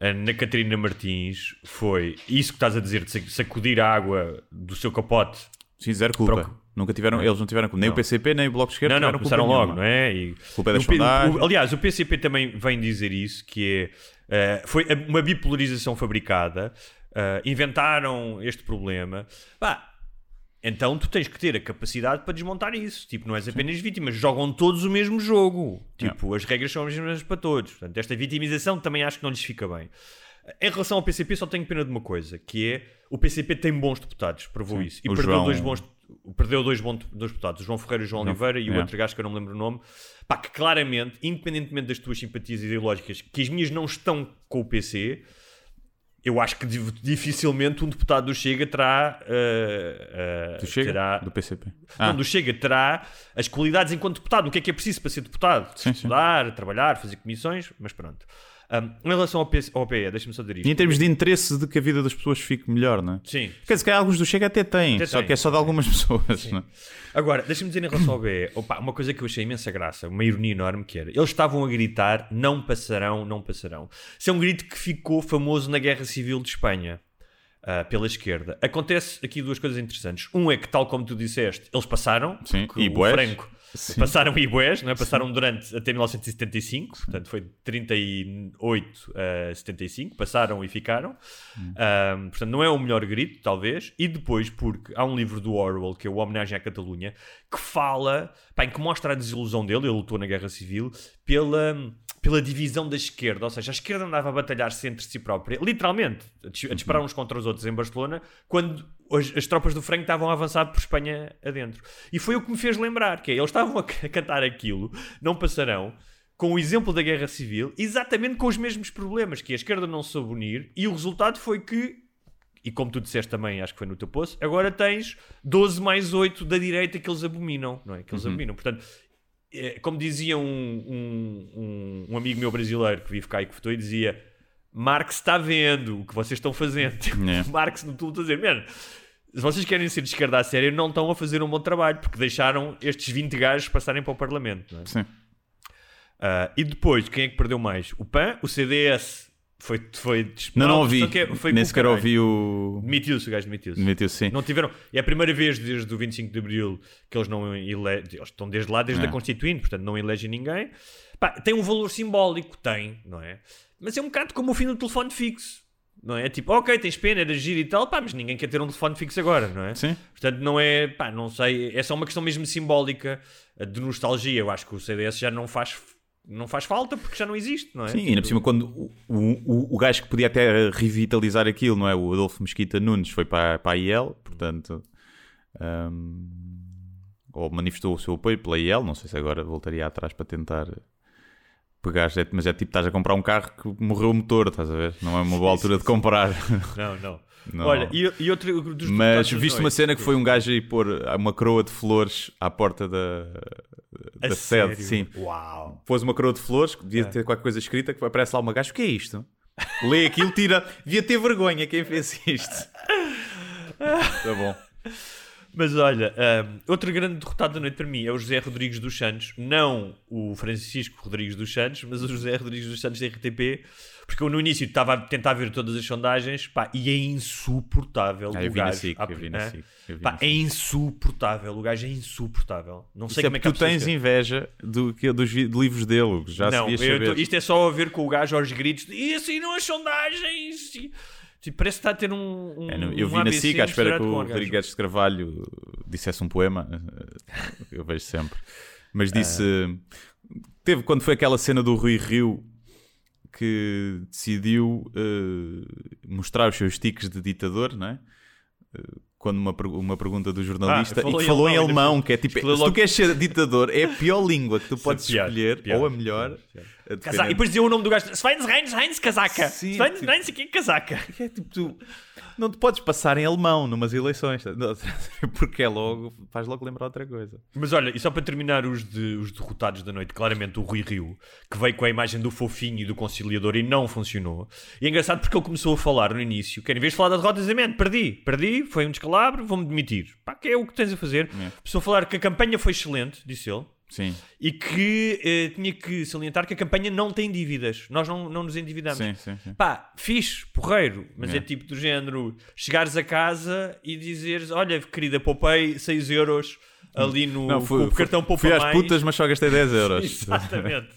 na Catarina Martins foi isso que estás a dizer, de sac- sacudir a água do seu capote. Sim, zero culpa. Pro- Nunca tiveram, eles não tiveram culpa. Nem Não. o PCP, nem o Bloco de Esquerda Não, não, começaram logo, não é? E, Culpa é das sondagens. o- aliás, o PCP também vem dizer isso, que é, eh, foi uma bipolarização fabricada, eh, inventaram este problema. Pá, então tu tens que ter a capacidade para desmontar isso. Tipo, não és apenas vítimas, jogam todos o mesmo jogo. Tipo, as regras são as mesmas para todos. Portanto, esta vitimização também acho que não lhes fica bem. Em relação ao PCP, só tenho pena de uma coisa, que é o PCP tem bons deputados, provou Sim. isso. E O perdeu João- dois bons perdeu dois bons dois deputados, o João Ferreira e o João Não, Oliveira e o outro gajo que eu não me lembro o nome. Pá, que claramente, independentemente das tuas simpatias ideológicas, que as minhas não estão com o PC, eu acho que di- dificilmente um deputado do Chega terá. eh, eh, Do Chega? terá- Do PCP. não, Ah, do Chega terá as qualidades enquanto deputado. O que é que é preciso para ser deputado? Sim, sim. Estudar, trabalhar, fazer comissões, mas pronto. Um, em relação ao, PC, ao PE, deixa-me só dizer isto. E em termos de interesse de que a vida das pessoas fique melhor, não é? Sim. Quer dizer, que alguns do Chega até têm, Até só têm. que é só de algumas pessoas, não é? Agora, deixa-me dizer em relação ao BE, opa, uma coisa que eu achei imensa graça, uma ironia enorme que era, eles estavam a gritar, não passarão, não passarão. Isso é um grito que ficou famoso na Guerra Civil de Espanha, ah, pela esquerda. Acontece aqui duas coisas interessantes. Um é que, tal como tu disseste, eles passaram, Sim, e o. Franco Sim. passaram e bués, não é? passaram durante até 1975, portanto foi de 38 a 75, passaram e ficaram. Um, portanto, não é o melhor grito, talvez. E depois, porque há um livro do Orwell, que é o Homenagem à Catalunha, que fala, pá, em que mostra a desilusão dele, ele lutou na Guerra Civil, pela, pela divisão da esquerda. Ou seja, a esquerda andava a batalhar-se entre si própria, literalmente, a dis- a disparar uns contra os outros em Barcelona, quando as, as tropas do Franco estavam a avançar por Espanha adentro. E foi o que me fez lembrar, que é, eles estavam a, cantar aquilo, não passarão, com o exemplo da Guerra Civil, exatamente com os mesmos problemas, que a esquerda não soube unir, e o resultado foi que, e como tu disseste também, acho que foi no teu post, agora tens 12 mais 8 da direita que eles abominam, não é? Que eles abominam. Portanto, é, como dizia um, um, um, um amigo meu brasileiro que vive cá e que votou, e dizia Marx está vendo o que vocês estão fazendo. É. Marx não estou a dizer, mano, se vocês querem ser de esquerda a sério, não estão a fazer um bom trabalho, porque deixaram estes 20 gajos passarem para o Parlamento, é? Sim. Ah, e depois, quem é que perdeu mais? O PAN, o CDS foi, foi Não, não ouvi. Que foi Nem sequer ouvi o. Demitiu-se, o gajo demitiu-se. Demitiu-se, sim. Não tiveram. É a primeira vez desde o 25 de Abril que eles não elegem. Eles estão desde lá, desde É. a Constituinte, portanto não elegem ninguém. Pá, tem um valor simbólico, tem, não é? Mas é um bocado como o fim do telefone fixo. Não é? Tipo, ok, tens pena, era giro e tal, pá, mas ninguém quer ter um telefone fixo agora, não é? Sim. Portanto, não é, pá, não sei, é só uma questão mesmo simbólica eh, de nostalgia. Eu acho que o CDS já não faz, não faz falta porque já não existe, não é? Sim, e ainda por cima, quando o, o, o gajo que podia até revitalizar aquilo, não é? O Adolfo Mesquita Nunes foi para, para a IEL, portanto. hum, ou manifestou o seu apoio pela IEL, não sei se agora voltaria atrás para tentar pegar, é- mas é tipo, estás a comprar um carro que morreu o motor, estás a ver? Não é uma boa altura de comprar. Não, não. Não. Olha, e, e outro dos Mas viste uma cena que foi um gajo aí pôr uma coroa de flores à porta da, A da sede, sério? sim. Uau. Pôs uma coroa de flores, que É. devia ter qualquer coisa escrita, que aparece lá uma gajo, o que é isto? Lê aquilo, tira. Devia ter vergonha quem fez isto. Tá bom. Mas olha, um, outro grande derrotado da noite para mim é o José Rodrigues dos Santos, não o Francisco Rodrigues dos Santos, mas o José Rodrigues dos Santos da RTP, porque eu no início estava a tentar ver todas as sondagens, pá, e é insuportável Ah, o gajo. SIC, Ah? SIC, vi Pá, é insuportável, o gajo é insuportável. Não sei é como é que tu tens inveja do, que, dos livros dele, já não, eu tô- isto é só a ver com o gajo aos gritos de, e assim não as sondagens. E- Tipo, parece que está a ter um. um É, não, eu um vi na ABC SIC à espera que o orgasmo. Rodrigues de Carvalho dissesse um poema. Eu vejo sempre. Mas disse. Teve quando foi aquela cena do Rui Rio que decidiu eh, mostrar os seus tiques de ditador, não é? Eh, Quando uma, uma pergunta do jornalista Ah, falou e que em falou em alemão, alemão, ainda que é tipo, se tu logo- queres ser ditador, é a pior língua que tu podes pior, escolher, pior, ou a melhor. pior, a Casa- E depois dizia o nome do gajo: Sveins Reins Heinz Casaca. Sim, Sveins tipo- Reins aqui Casaca. Que é tipo, tu não te podes passar em alemão numas eleições, tá? Porque é logo, faz logo lembrar outra coisa. Mas olha, e só para terminar os, de- os derrotados da noite, claramente o Rui Rio, que veio com a imagem do fofinho e do conciliador e não funcionou. E é engraçado porque ele começou a falar no início, que em vez de falar da derrota, dizia, "Man, perdi, perdi, foi um descalabro, vou-me demitir. Pá, que é o que tens a fazer. É. Começou a falar que a campanha foi excelente, disse ele. Sim, E que eh, tinha que salientar que a campanha não tem dívidas. Nós não, não nos endividamos. sim, sim. sim. Pá, fixe, porreiro, mas É. é tipo do género chegares a casa e dizeres: Olha, querida, poupei 6 euros ali no Não, fui, o cartão fui, Poupa fui às Mais. putas, mas só gastei 10 euros. Exatamente.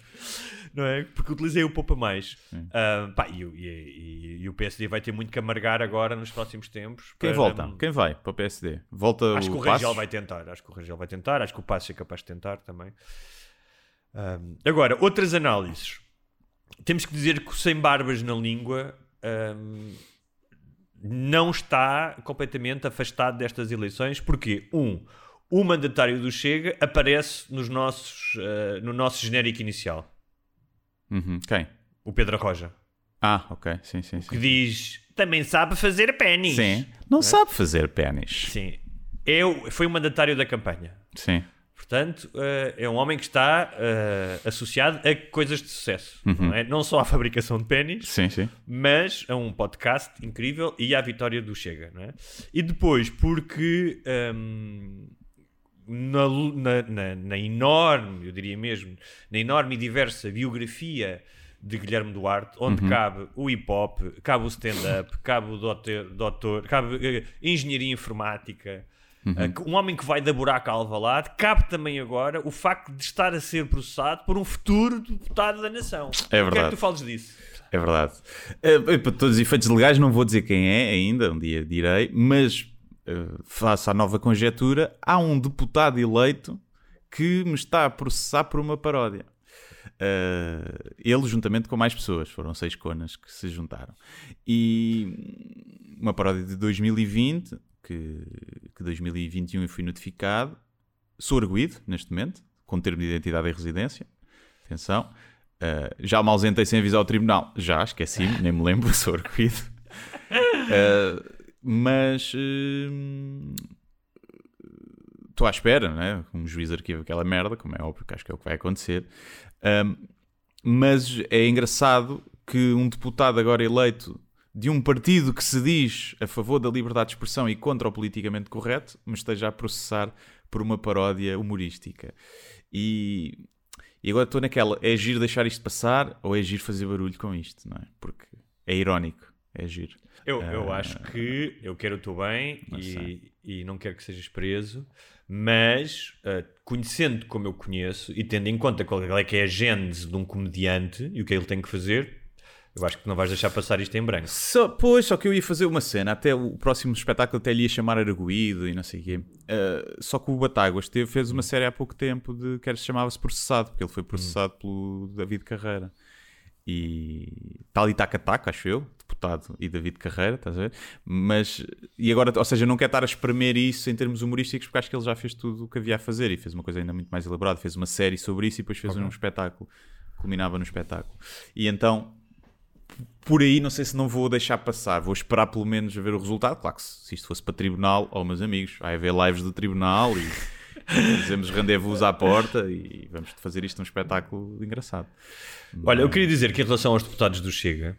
Não é? Porque utilizei o Poupa Mais. Ah, pá, e, o- e- e- e o PSD vai ter muito que amargar agora nos próximos tempos. Quem para- volta? Quem vai para o PSD? Volta Acho que o o Rangel vai tentar. Acho que o Rangel vai tentar. Acho que o Passo é capaz de tentar também. Ahm, agora, outras análises. Temos que dizer que o Sem Barbas na Língua ahm, não está completamente afastado destas eleições. Porque, um, o mandatário do Chega aparece nos nossos, ah, no nosso genérico inicial. Uhum, Quem? O Pedro Roja. Ah, ok, sim, sim, Que sim. diz, também sabe fazer pênis. Sim, não sabe fazer pênis. Sim. Eu, foi o mandatário da campanha. Sim, Portanto, eh, é um homem que está eh, associado a coisas de sucesso. Uhum. Não, é? não só à fabricação de pênis, sim, sim. mas a um podcast incrível e à vitória do Chega. Não é? E depois, porque ehm, na, na- na- na enorme, eu diria mesmo, na enorme e diversa biografia de Guilherme Duarte, onde cabe o hip hop, cabe o stand-up, cabe o doutor, doutor cabe eh, engenharia informática. eh, Um homem que vai da buraca a Alvalade, cabe também agora o facto de estar a ser processado por um futuro deputado da nação. É Quero que verdade. tu fales disso. É verdade. Eh, para todos os efeitos legais, não vou dizer quem é ainda, um dia direi, mas face à nova conjetura, há um deputado eleito que me está a processar por uma paródia. Eh, ele, juntamente com mais pessoas, foram seis conas que se juntaram. E uma paródia de 2020, que, que 2021 eu fui notificado. Sou arguído neste momento, com termo de identidade e residência. Atenção. Uh, já me ausentei sem avisar o tribunal. Já, esqueci-me, nem me lembro, sou arguído. Uh, mas estou à espera, né? Um juiz arquiva aquela merda, como é óbvio, que acho que é o que vai acontecer. Um, mas é engraçado que um deputado agora eleito de um partido que se diz a favor da liberdade de expressão e contra o politicamente correto, me esteja a processar por uma paródia humorística. E, e agora estou naquela, é giro deixar isto passar ou é giro fazer barulho com isto, não é? Porque é irónico, é giro. Eu, eu acho que eu quero o teu bem e, e não quero que sejas preso, mas uh, conhecendo como eu conheço e tendo em conta qual é que é a gênese de um comediante e o que ele tem que fazer, eu acho que não vais deixar passar isto em branco. Só, pois, só que eu ia fazer uma cena, até o próximo espetáculo até lhe ia chamar Arguído e não sei o quê. Uh, só que o Batáguas teve, fez uma série há pouco tempo de que era- chamava-se Processado, porque ele foi processado pelo David Carreira. E tal e taca taca, acho eu, deputado e David Carreira, estás a ver? Mas, e agora, ou seja, não quer estar a espremer isso em termos humorísticos, porque acho que ele já fez tudo o que havia a fazer e fez uma coisa ainda muito mais elaborada, fez uma série sobre isso e depois fez um espetáculo, culminava no espetáculo. E então, por aí, não sei se não vou deixar passar, vou esperar pelo menos ver o resultado. Claro que se isto fosse para tribunal, ou meus amigos, vai haver lives do tribunal e fazemos rendezvous à porta e vamos fazer isto um espetáculo engraçado. Olha, eu queria dizer que em relação aos deputados do Chega,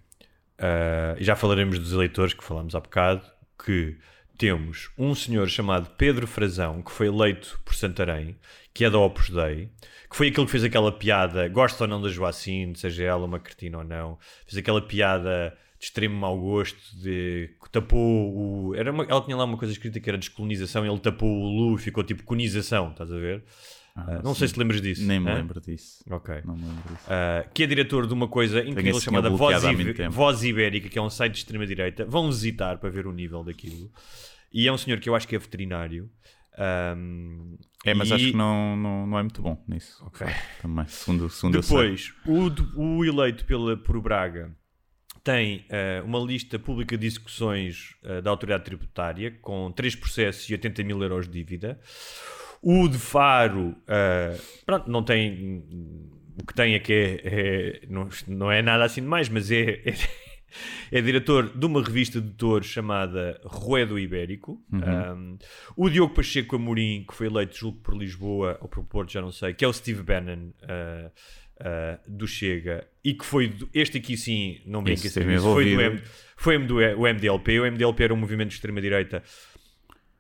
uh, e já falaremos dos eleitores que falámos há bocado, que temos um senhor chamado Pedro Frazão, que foi eleito por Santarém, que é da Opus Dei, que foi aquele que fez aquela piada, gosta ou não da Joacine, seja ela uma cretina ou não, fez aquela piada de extremo mau gosto, de que tapou o. Era uma- ela tinha lá uma coisa escrita que era descolonização, ele tapou o Lu e ficou tipo conização, estás a ver? Ah, não sei se te lembras disso. Nem me hã? lembro disso. Ok. Não me lembro disso. Uh, que é diretor de uma coisa incrível chamada Voz, Ibe-. Voz Ibérica, que é um site de extrema-direita. Vão visitar para ver o nível daquilo. E é um senhor que eu acho que é veterinário. Um, É, mas e acho que não, não, não é muito bom nisso. Ok. Também, segundo, segundo eu sei. Depois, o, o eleito pela, por Braga tem uh, uma lista pública de execuções uh, da autoridade tributária com três processos e 80 mil euros de dívida. O de Faro, uh, pronto, não tem. O que tem é que é, é- não, não é nada assim demais, mas é, é, é diretor de uma revista de touros chamada Ruedo Ibérico. Um, o Diogo Pacheco Amorim, que foi eleito, julgo por Lisboa ou por Porto, já não sei, que é o Steve Bannon. Uh, do Chega e que foi do- este aqui sim, não brinca assim, esteve foi, do. M, foi do o MDLP. O MDLP era um movimento de extrema-direita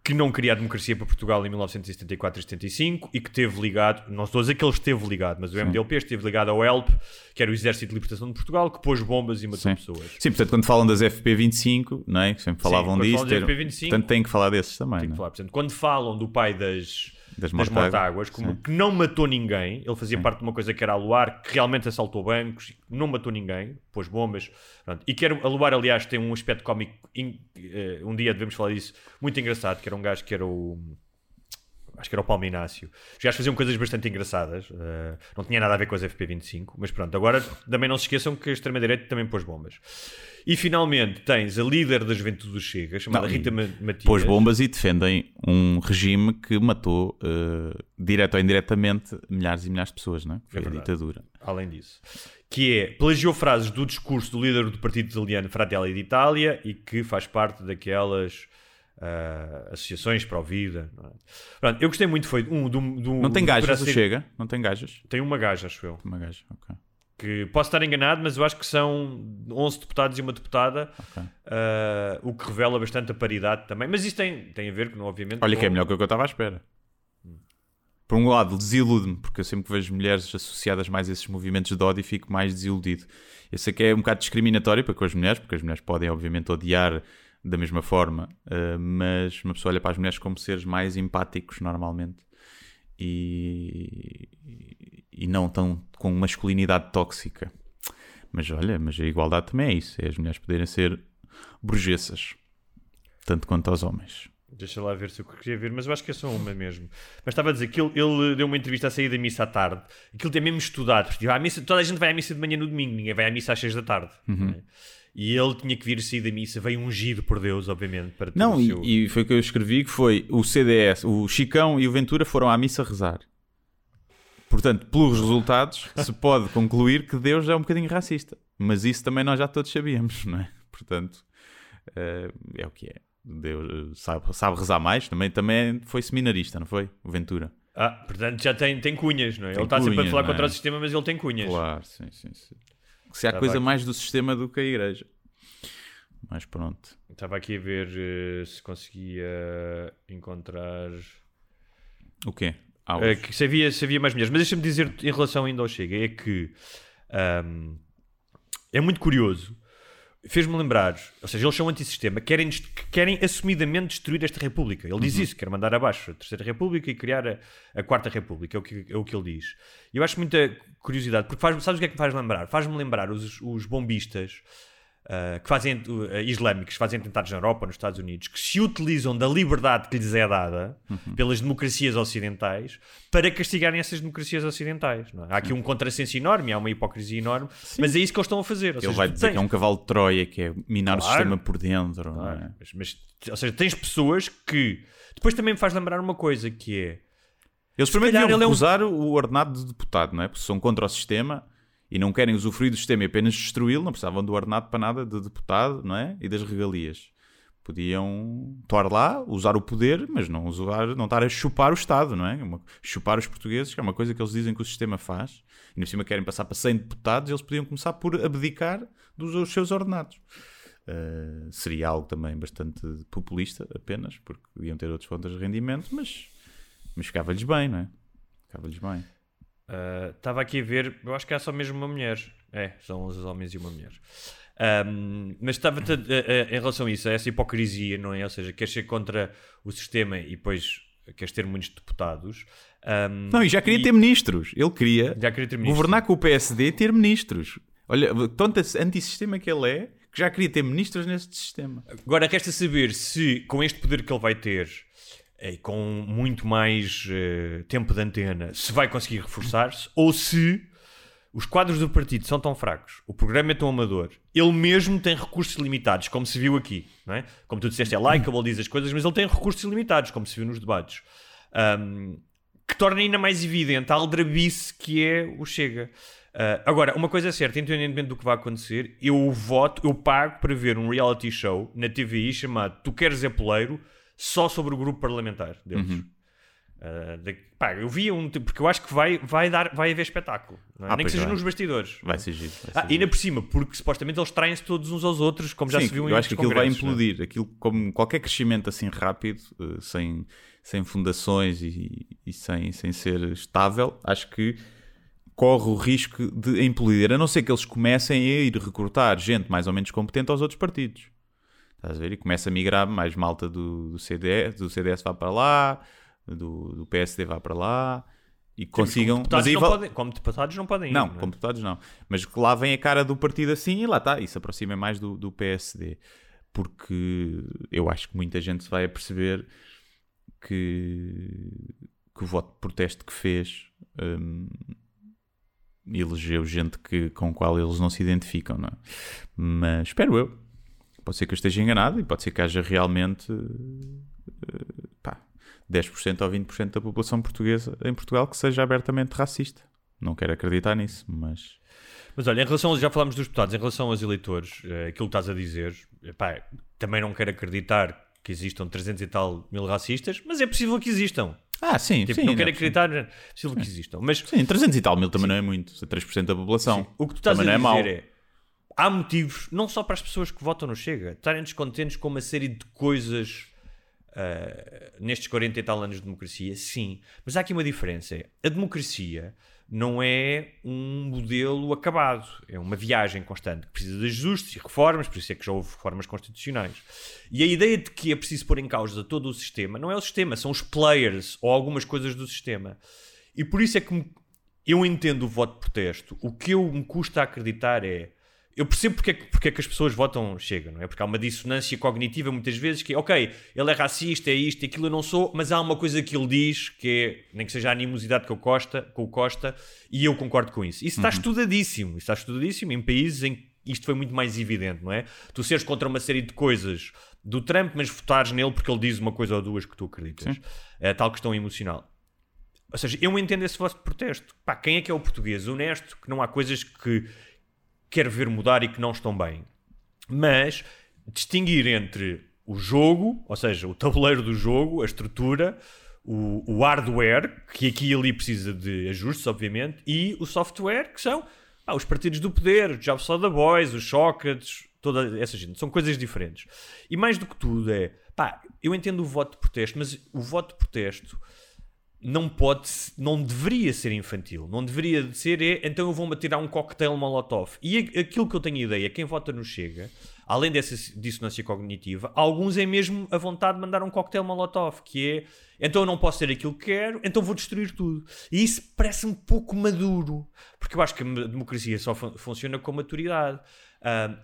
que não queria a democracia para Portugal em 1974 e 75 e que esteve ligado, não estou a dizer que ele esteve ligado, mas o MDLP esteve ligado ao ELP, que era o Exército de Libertação de Portugal, que pôs bombas e matou Sim. pessoas. Sim, portanto, quando falam das FP25, não é? Que sempre falavam quando disso. ter- FP25, portanto, têm que falar desses também. Tem que é? falar. Portanto, quando falam do pai das, Das das mortáguas, como sim. que não matou ninguém, ele fazia parte de uma coisa que era a Luar, que realmente assaltou bancos, não matou ninguém, pôs bombas. pronto. E que era, a Luar, aliás, tem um aspecto cómico, in- eh, um dia devemos falar disso, muito engraçado, que era um gajo que era o. Acho que era o Paulo Inácio. Os gajos faziam coisas bastante engraçadas. eh, não tinha nada a ver com as FP25. Mas pronto, agora também não se esqueçam que a extrema-direita também pôs bombas. E finalmente tens a líder da juventude do Chega, chamada Não, Rita Ma- Matias. Pôs bombas e defendem um regime que matou, eh, direto ou indiretamente, milhares e milhares de pessoas, não é? Foi a verdade. ditadura. além disso, que é plagiou frases do discurso do líder do partido italiano Fratelli d'Italia e que faz parte daquelas ah, associações para a vida. é? Eu gostei muito foi um do, do Não tem gajas, ser- Chega? Não tem gajas? Tem uma gaja, acho eu. Uma gaja, ok. Que posso estar enganado, mas eu acho que são 11 deputados e uma deputada, Ok. ah, o que revela bastante a paridade também. Mas isso tem, tem a ver, com, obviamente, Olha com- que é melhor que o que eu estava à espera. Por um lado, desilude-me, porque eu sempre que vejo mulheres associadas mais a esses movimentos de ódio fico mais desiludido. Eu sei que é um bocado discriminatório para com as mulheres, porque as mulheres podem, obviamente, odiar da mesma forma, eh, mas uma pessoa olha para as mulheres como seres mais empáticos, normalmente, e, e não tão com masculinidade tóxica. Mas olha, mas a igualdade também é isso: é as mulheres poderem ser burguesas, tanto quanto aos homens. Deixa lá ver se eu queria ver, mas eu acho que é só uma mesmo. Mas estava a dizer que ele, ele deu uma entrevista a sair da missa à tarde. Aquilo tem mesmo estudado. porque, tipo, missa, toda a gente vai à missa de manhã no domingo, ninguém vai à missa às 6 da tarde. Uhum. não é? E ele tinha que vir sair da missa, veio ungido por Deus, obviamente. Para ter Não, e, seu- e foi o que eu escrevi que foi o CDS, o Chicão e o Ventura foram à missa rezar. Portanto, pelos resultados, se pode concluir que Deus é um bocadinho racista. Mas isso também nós já todos sabíamos, não é? Portanto, eh, é o que é. Deus eh, sabe, sabe rezar mais. Também, também foi seminarista, não foi? O Ventura. Ah, portanto já tem, tem cunhas, não é? Tem ele está sempre a falar é? contra o sistema, mas ele tem cunhas. Claro, sim, sim, sim. Se há Tá coisa bem. mais do sistema do que a igreja. Mas pronto. Estava aqui a ver eh, se conseguia encontrar. O quê? Uh, que se havia, se havia mais mulheres. Mas deixa-me dizer em relação ainda ao Chega, é que ahm, é muito curioso. Fez-me lembrar, ou seja, eles são antissistema, querem, querem assumidamente destruir esta República. Ele diz isso, quer mandar abaixo a Terceira República e criar a, a Quarta República, é o, que, é o que ele diz. E eu acho muita curiosidade, porque faz, sabes o que é que me faz lembrar? Faz-me lembrar os, os bombistas ah, que fazem, uh, islâmicos, que fazem atentados na Europa, nos Estados Unidos, que se utilizam da liberdade que lhes é dada pelas democracias ocidentais para castigarem essas democracias ocidentais. é? Há aqui um contrassenso enorme, há uma hipocrisia enorme, mas é isso que eles estão a fazer. Ou Ele seja, vai dizer tens- que é um cavalo de Troia, que é minar o Claro. sistema por dentro. não é? Claro, mas, mas, ou seja, tens pessoas que. Depois também me faz lembrar uma coisa que é. Eles primeiro deviam ele é um- usar o ordenado de deputado, não é? Porque são contra o sistema e não querem usufruir do sistema e apenas destruí-lo, não precisavam do ordenado para nada de deputado, não é? E das regalias. Podiam estar lá, usar o poder, mas não, usar, não estar a chupar o Estado, não é? Uma- chupar os portugueses, que é uma coisa que eles dizem que o sistema faz. E no cima querem passar para 100 deputados, eles podiam começar por abdicar dos seus ordenados. Uh, seria algo também bastante populista, apenas, porque iam ter outras fontes de rendimento, mas, mas ficava-lhes bem, não é? Ficava-lhes bem. Estava uh, aqui a ver, eu acho que é só mesmo uma mulher. É, são 11 homens e uma mulher. Um, mas estava em relação a isso, a essa hipocrisia, não é? Ou seja, queres ser contra o sistema e depois queres ter muitos deputados. Um, não, e já queria e... ter ministros. Ele queria, queria ter governar com o PSD e ter ministros. Olha, tanto antissistema que ele é, que já queria ter ministros neste sistema. Agora resta saber se, com este poder que ele vai ter, e com muito mais uh, tempo de antena, se vai conseguir reforçar-se, ou se os quadros do partido são tão fracos, o programa é tão amador, ele mesmo tem recursos limitados, como se viu aqui, não é? Como tu disseste, é likeable, diz as coisas, mas ele tem recursos limitados, como se viu nos debates. Um, que torna ainda mais evidente a aldrabice que é o Chega. Uh, agora, uma coisa é certa, independentemente do que vai acontecer, eu voto, eu pago para ver um reality show na TVI chamado Tu Queres é Poleiro, só sobre o grupo parlamentar deles. Uhum. Uh, de, pá, eu vi um, porque eu acho que vai, vai, dar, vai haver espetáculo, é? ah, nem que seja vai. nos bastidores. Vai ser giro. Vai ser ah, giro. ainda por cima, porque supostamente eles traem-se todos uns aos outros, como Sim, já se viu em Eu acho que aquilo vai é? implodir. Aquilo, como qualquer crescimento assim rápido, uh, sem, sem fundações e, e, sem, sem ser estável, acho que corre o risco de implodir, a não ser que eles comecem a ir recrutar gente mais ou menos competente aos outros partidos. Estás a ver? E começa a migrar mais malta do, do CDS, do CDS vá para lá do, do PSD vá para lá e consigam. Como deputados, mas não podem, como deputados não podem ir. Não, não é? como deputados não. Mas que lá vem a cara do partido assim e lá está. Isso aproxima mais do, do PSD. Porque eu acho que muita gente se vai perceber que, que o voto de protesto que fez um, elegeu gente que, com a qual eles não se identificam, não é? Mas espero eu. Pode ser que eu esteja enganado e pode ser que haja realmente uh, pá, 10% ou 20% da população portuguesa em Portugal que seja abertamente racista. Não quero acreditar nisso, mas. Mas olha, em relação, já falámos dos deputados, em relação aos eleitores, eh, aquilo que estás a dizer, pá, também não quero acreditar que existam 300 e tal mil racistas, mas é possível que existam. Ah, sim, tipo, sim. Não quero acreditar, é possível que existam. Mas, sim, 300 e tal mil também sim. não é muito, 3% da população. Sim. O que tu estás também a dizer é, é, há motivos, não só para as pessoas que votam no Chega, estarem descontentes com uma série de coisas uh, nestes 40 e tal anos de democracia, sim. Mas há aqui uma diferença. A democracia não é um modelo acabado, é uma viagem constante que precisa de ajustes e reformas, por isso é que já houve reformas constitucionais. E a ideia de que é preciso pôr em causa todo o sistema não é o sistema, são os players ou algumas coisas do sistema. E por isso é que eu entendo o voto de protesto. O que eu me custa acreditar é eu percebo porque é, que, porque é que as pessoas votam Chega, não é? Porque há uma dissonância cognitiva muitas vezes que, ok, ele é racista, é isto, é aquilo, eu não sou, mas há uma coisa que ele diz que é, nem que seja a animosidade com o Costa, com o Costa e eu concordo com isso. Isso está uhum. estudadíssimo, isso está estudadíssimo em países em que isto foi muito mais evidente, não é? Tu seres contra uma série de coisas do Trump, mas votares nele porque ele diz uma coisa ou duas que tu acreditas. É tal questão emocional. Ou seja, eu entendo esse vosso protesto. Pá, quem é que é o português honesto que não há coisas que quer ver mudar e que não estão bem. Mas distinguir entre o jogo, ou seja, o tabuleiro do jogo, a estrutura, o, o hardware, que aqui e ali precisa de ajustes, obviamente, e o software, que são ah, os partidos do poder, os Jobs the Boys, os Shockets, toda essa gente. São coisas diferentes. E mais do que tudo é, pá, eu entendo o voto de protesto, mas o voto de protesto não pode, não deveria ser infantil, não deveria ser, é, então eu vou-me atirar um cocktail molotov. E aquilo que eu tenho ideia, quem vota no Chega, além dessa dissonância cognitiva, alguns é mesmo a vontade de mandar um cocktail molotov, que é, então eu não posso ter aquilo que quero, então vou destruir tudo. E isso parece um pouco maduro, porque eu acho que a democracia só fun funciona com maturidade.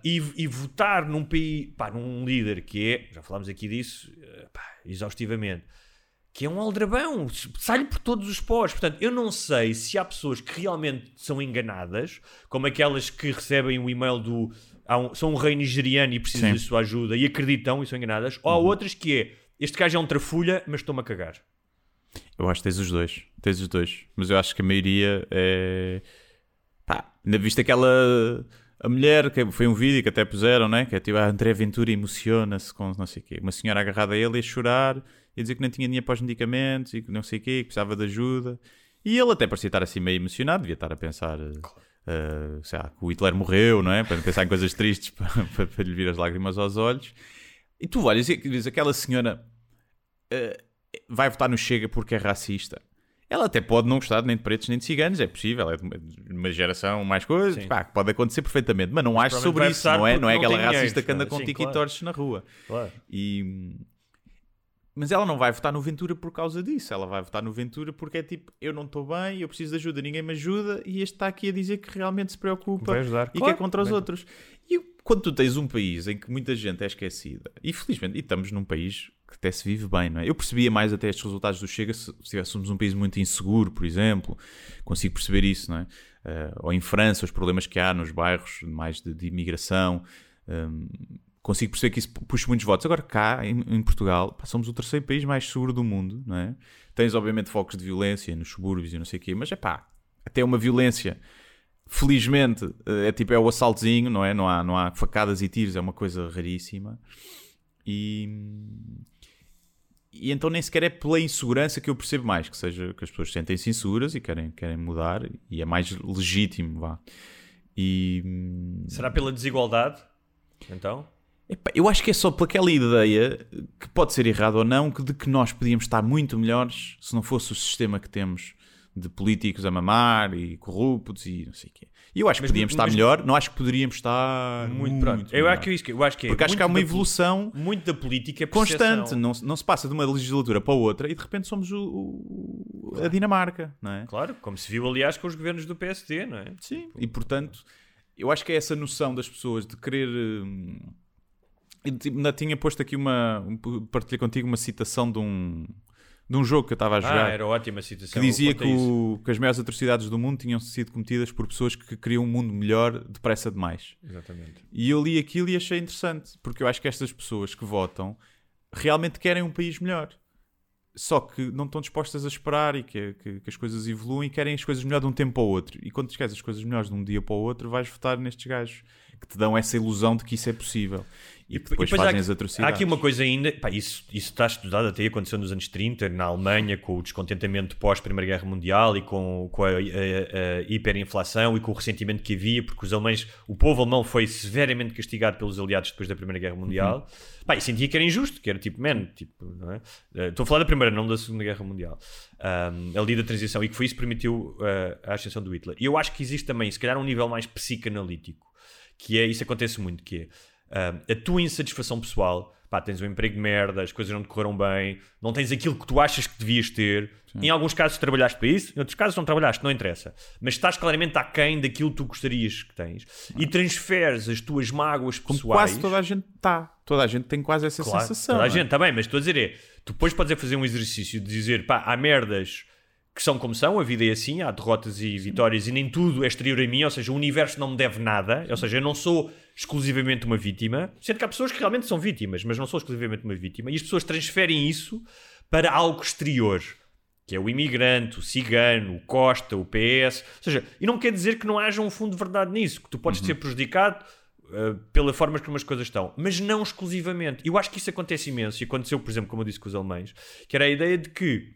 E, e, votar num país, pá, num líder que é, já falámos aqui disso, eh, pá, exaustivamente, que é um aldrabão, sai-lhe por todos os pós. Portanto, eu não sei se há pessoas que realmente são enganadas, como aquelas que recebem o e-mail do. Um, são um rei nigeriano e precisam Sim. de sua ajuda e acreditam e são enganadas, ou há uhum. outras que é este gajo é um trafulha, mas estou-me a cagar. Eu acho que tens os dois, tens os dois, mas eu acho que a maioria é. pá, ainda viste aquela. A mulher, que foi um vídeo que até puseram, né? Que é tipo a André Ventura emociona-se com não sei o quê. Uma senhora agarrada a ele a chorar e dizer que não tinha dinheiro para os medicamentos e que não sei o quê, que precisava de ajuda. E ele até parecia estar assim meio emocionado, devia estar a pensar, uh, sei lá, que o Hitler morreu, não é? Para pensar em coisas tristes, para, para, para lhe vir as lágrimas aos olhos. E tu olhas e dizes, aquela senhora uh, vai votar no Chega porque é racista. Ela até pode não gostar nem de pretos nem de ciganos, é possível, é de uma, geração mais coisa, pá, pode acontecer perfeitamente, mas não acho sobre isso, não é? Não é aquela racista que anda com sim, claro. na rua. Claro. E, mas ela não vai votar no Ventura por causa disso. Ela vai votar no Ventura porque é tipo, eu não estou bem, eu preciso de ajuda, ninguém me ajuda, e este está aqui a dizer que realmente se preocupa e claro, que é contra os outros. E quando tu tens um país em que muita gente é esquecida, e felizmente, e estamos num país que até se vive bem, não é? Eu percebia mais até estes resultados do Chega se, se tivéssemos um país muito inseguro, por exemplo, consigo perceber isso, não é? Uh, ou em França, os problemas que há nos bairros mais de, de imigração, um, consigo perceber que isso puxa muitos votos. Agora, cá em, em, Portugal, pá, somos o terceiro país mais seguro do mundo, não é? Tens, obviamente, focos de violência nos subúrbios e não sei o quê, mas é pá, até uma violência, felizmente, eh, é tipo, é o assaltozinho, não é? Não há, não há facadas e tiros, é uma coisa raríssima. E, e então nem sequer é pela insegurança que eu percebo mais, que seja que as pessoas sentem-se inseguras e querem, querem mudar, e é mais legítimo, vá. E... Será pela desigualdade, então? Eu acho que é só pelaquela ideia, que pode ser errado ou não, que de que nós podíamos estar muito melhores se não fosse o sistema que temos de políticos a mamar e corruptos e não sei o quê. E eu acho que mas, podíamos mas, estar melhor, não acho que poderíamos estar muito, muito pronto. Eu acho que, isso, eu acho que é Porque acho que há uma evolução muito da política constante, não, não se passa de uma legislatura para outra e de repente somos o, o, a Dinamarca, não é? Claro, como se viu aliás com os governos do PSD, não é? Sim, e portanto, eu acho que é essa noção das pessoas de querer hum, Tipo, ainda tinha posto aqui uma. Partilhei contigo uma citação de um, de um jogo que eu estava a ah, jogar. Ah, era ótima citação. Que dizia que, o, que, as maiores atrocidades do mundo tinham sido cometidas por pessoas que queriam um mundo melhor depressa demais. Exatamente. E eu li aquilo e achei interessante, porque eu acho que estas pessoas que votam realmente querem um país melhor. Só que não estão dispostas a esperar e que, que, que as coisas evoluem e querem as coisas melhores de um tempo para o outro. E quando tu queres as coisas melhores de um dia para o outro, vais votar nestes gajos que te dão essa ilusão de que isso é possível. E, e depois, fazem há, as atrocidades. Há aqui uma coisa ainda, pá, isso, isso está estudado até aconteceu nos anos 30, na Alemanha, com o descontentamento pós-Primeira Guerra Mundial e com, com a, a, a, hiperinflação e com o ressentimento que havia, porque os alemães, o povo alemão foi severamente castigado pelos aliados depois da Primeira Guerra Mundial. Uhum. Pá, e sentia que era injusto, que era tipo, man, tipo, não é? Eh, estou a falar da Primeira, não da Segunda Guerra Mundial. Um, ali da transição, e que foi isso que permitiu uh, a ascensão do Hitler. E eu acho que existe também, se calhar, um nível mais psicanalítico que é, isso acontece muito, que é uh, a tua insatisfação pessoal, pá, tens um emprego de merda, as coisas não te correram bem, não tens aquilo que tu achas que devias ter. Sim. Em alguns casos trabalhaste para isso, em outros casos não trabalhaste, não interessa. Mas estás claramente aquém daquilo que tu gostarias que tens. E transferes as tuas mágoas pessoais. Como quase toda a gente está. Toda a gente tem quase essa claro, sensação. Toda a é? gente, está bem, mas estou a dizer é, tu depois podes é fazer um exercício de dizer, pá, há merdas que são como são, a vida é assim, há derrotas e vitórias e nem tudo é exterior a mim, ou seja, o universo não me deve nada, ou seja, eu não sou exclusivamente uma vítima, sendo que há pessoas que realmente são vítimas, mas não sou exclusivamente uma vítima, e as pessoas transferem isso para algo exterior, que é o imigrante, o cigano, o Costa, o PS, ou seja, e não quer dizer que não haja um fundo de verdade nisso, que tu podes uhum. ser prejudicado uh, pela forma como as coisas estão, mas não exclusivamente. Eu acho que isso acontece imenso, e aconteceu, por exemplo, como eu disse com os alemães, que era a ideia de que...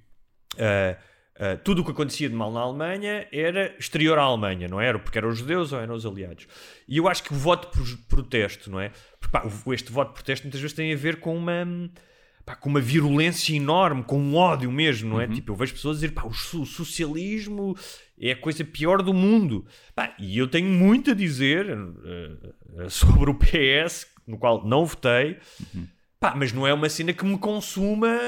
Uh, Uh, tudo o que acontecia de mal na Alemanha era exterior à Alemanha, não era? Porque eram os judeus ou eram os aliados. E eu acho que o voto por protesto, não é? Porque, pá, este voto por protesto muitas vezes tem a ver com uma, pá, com uma virulência enorme, com um ódio mesmo, não é? Uhum. Tipo, eu vejo pessoas dizer, pá, o, socialismo é a coisa pior do mundo. Pá, e eu tenho muito a dizer uh, sobre o PS, no qual não votei. Uhum. Pá, mas não é uma cena que me consuma,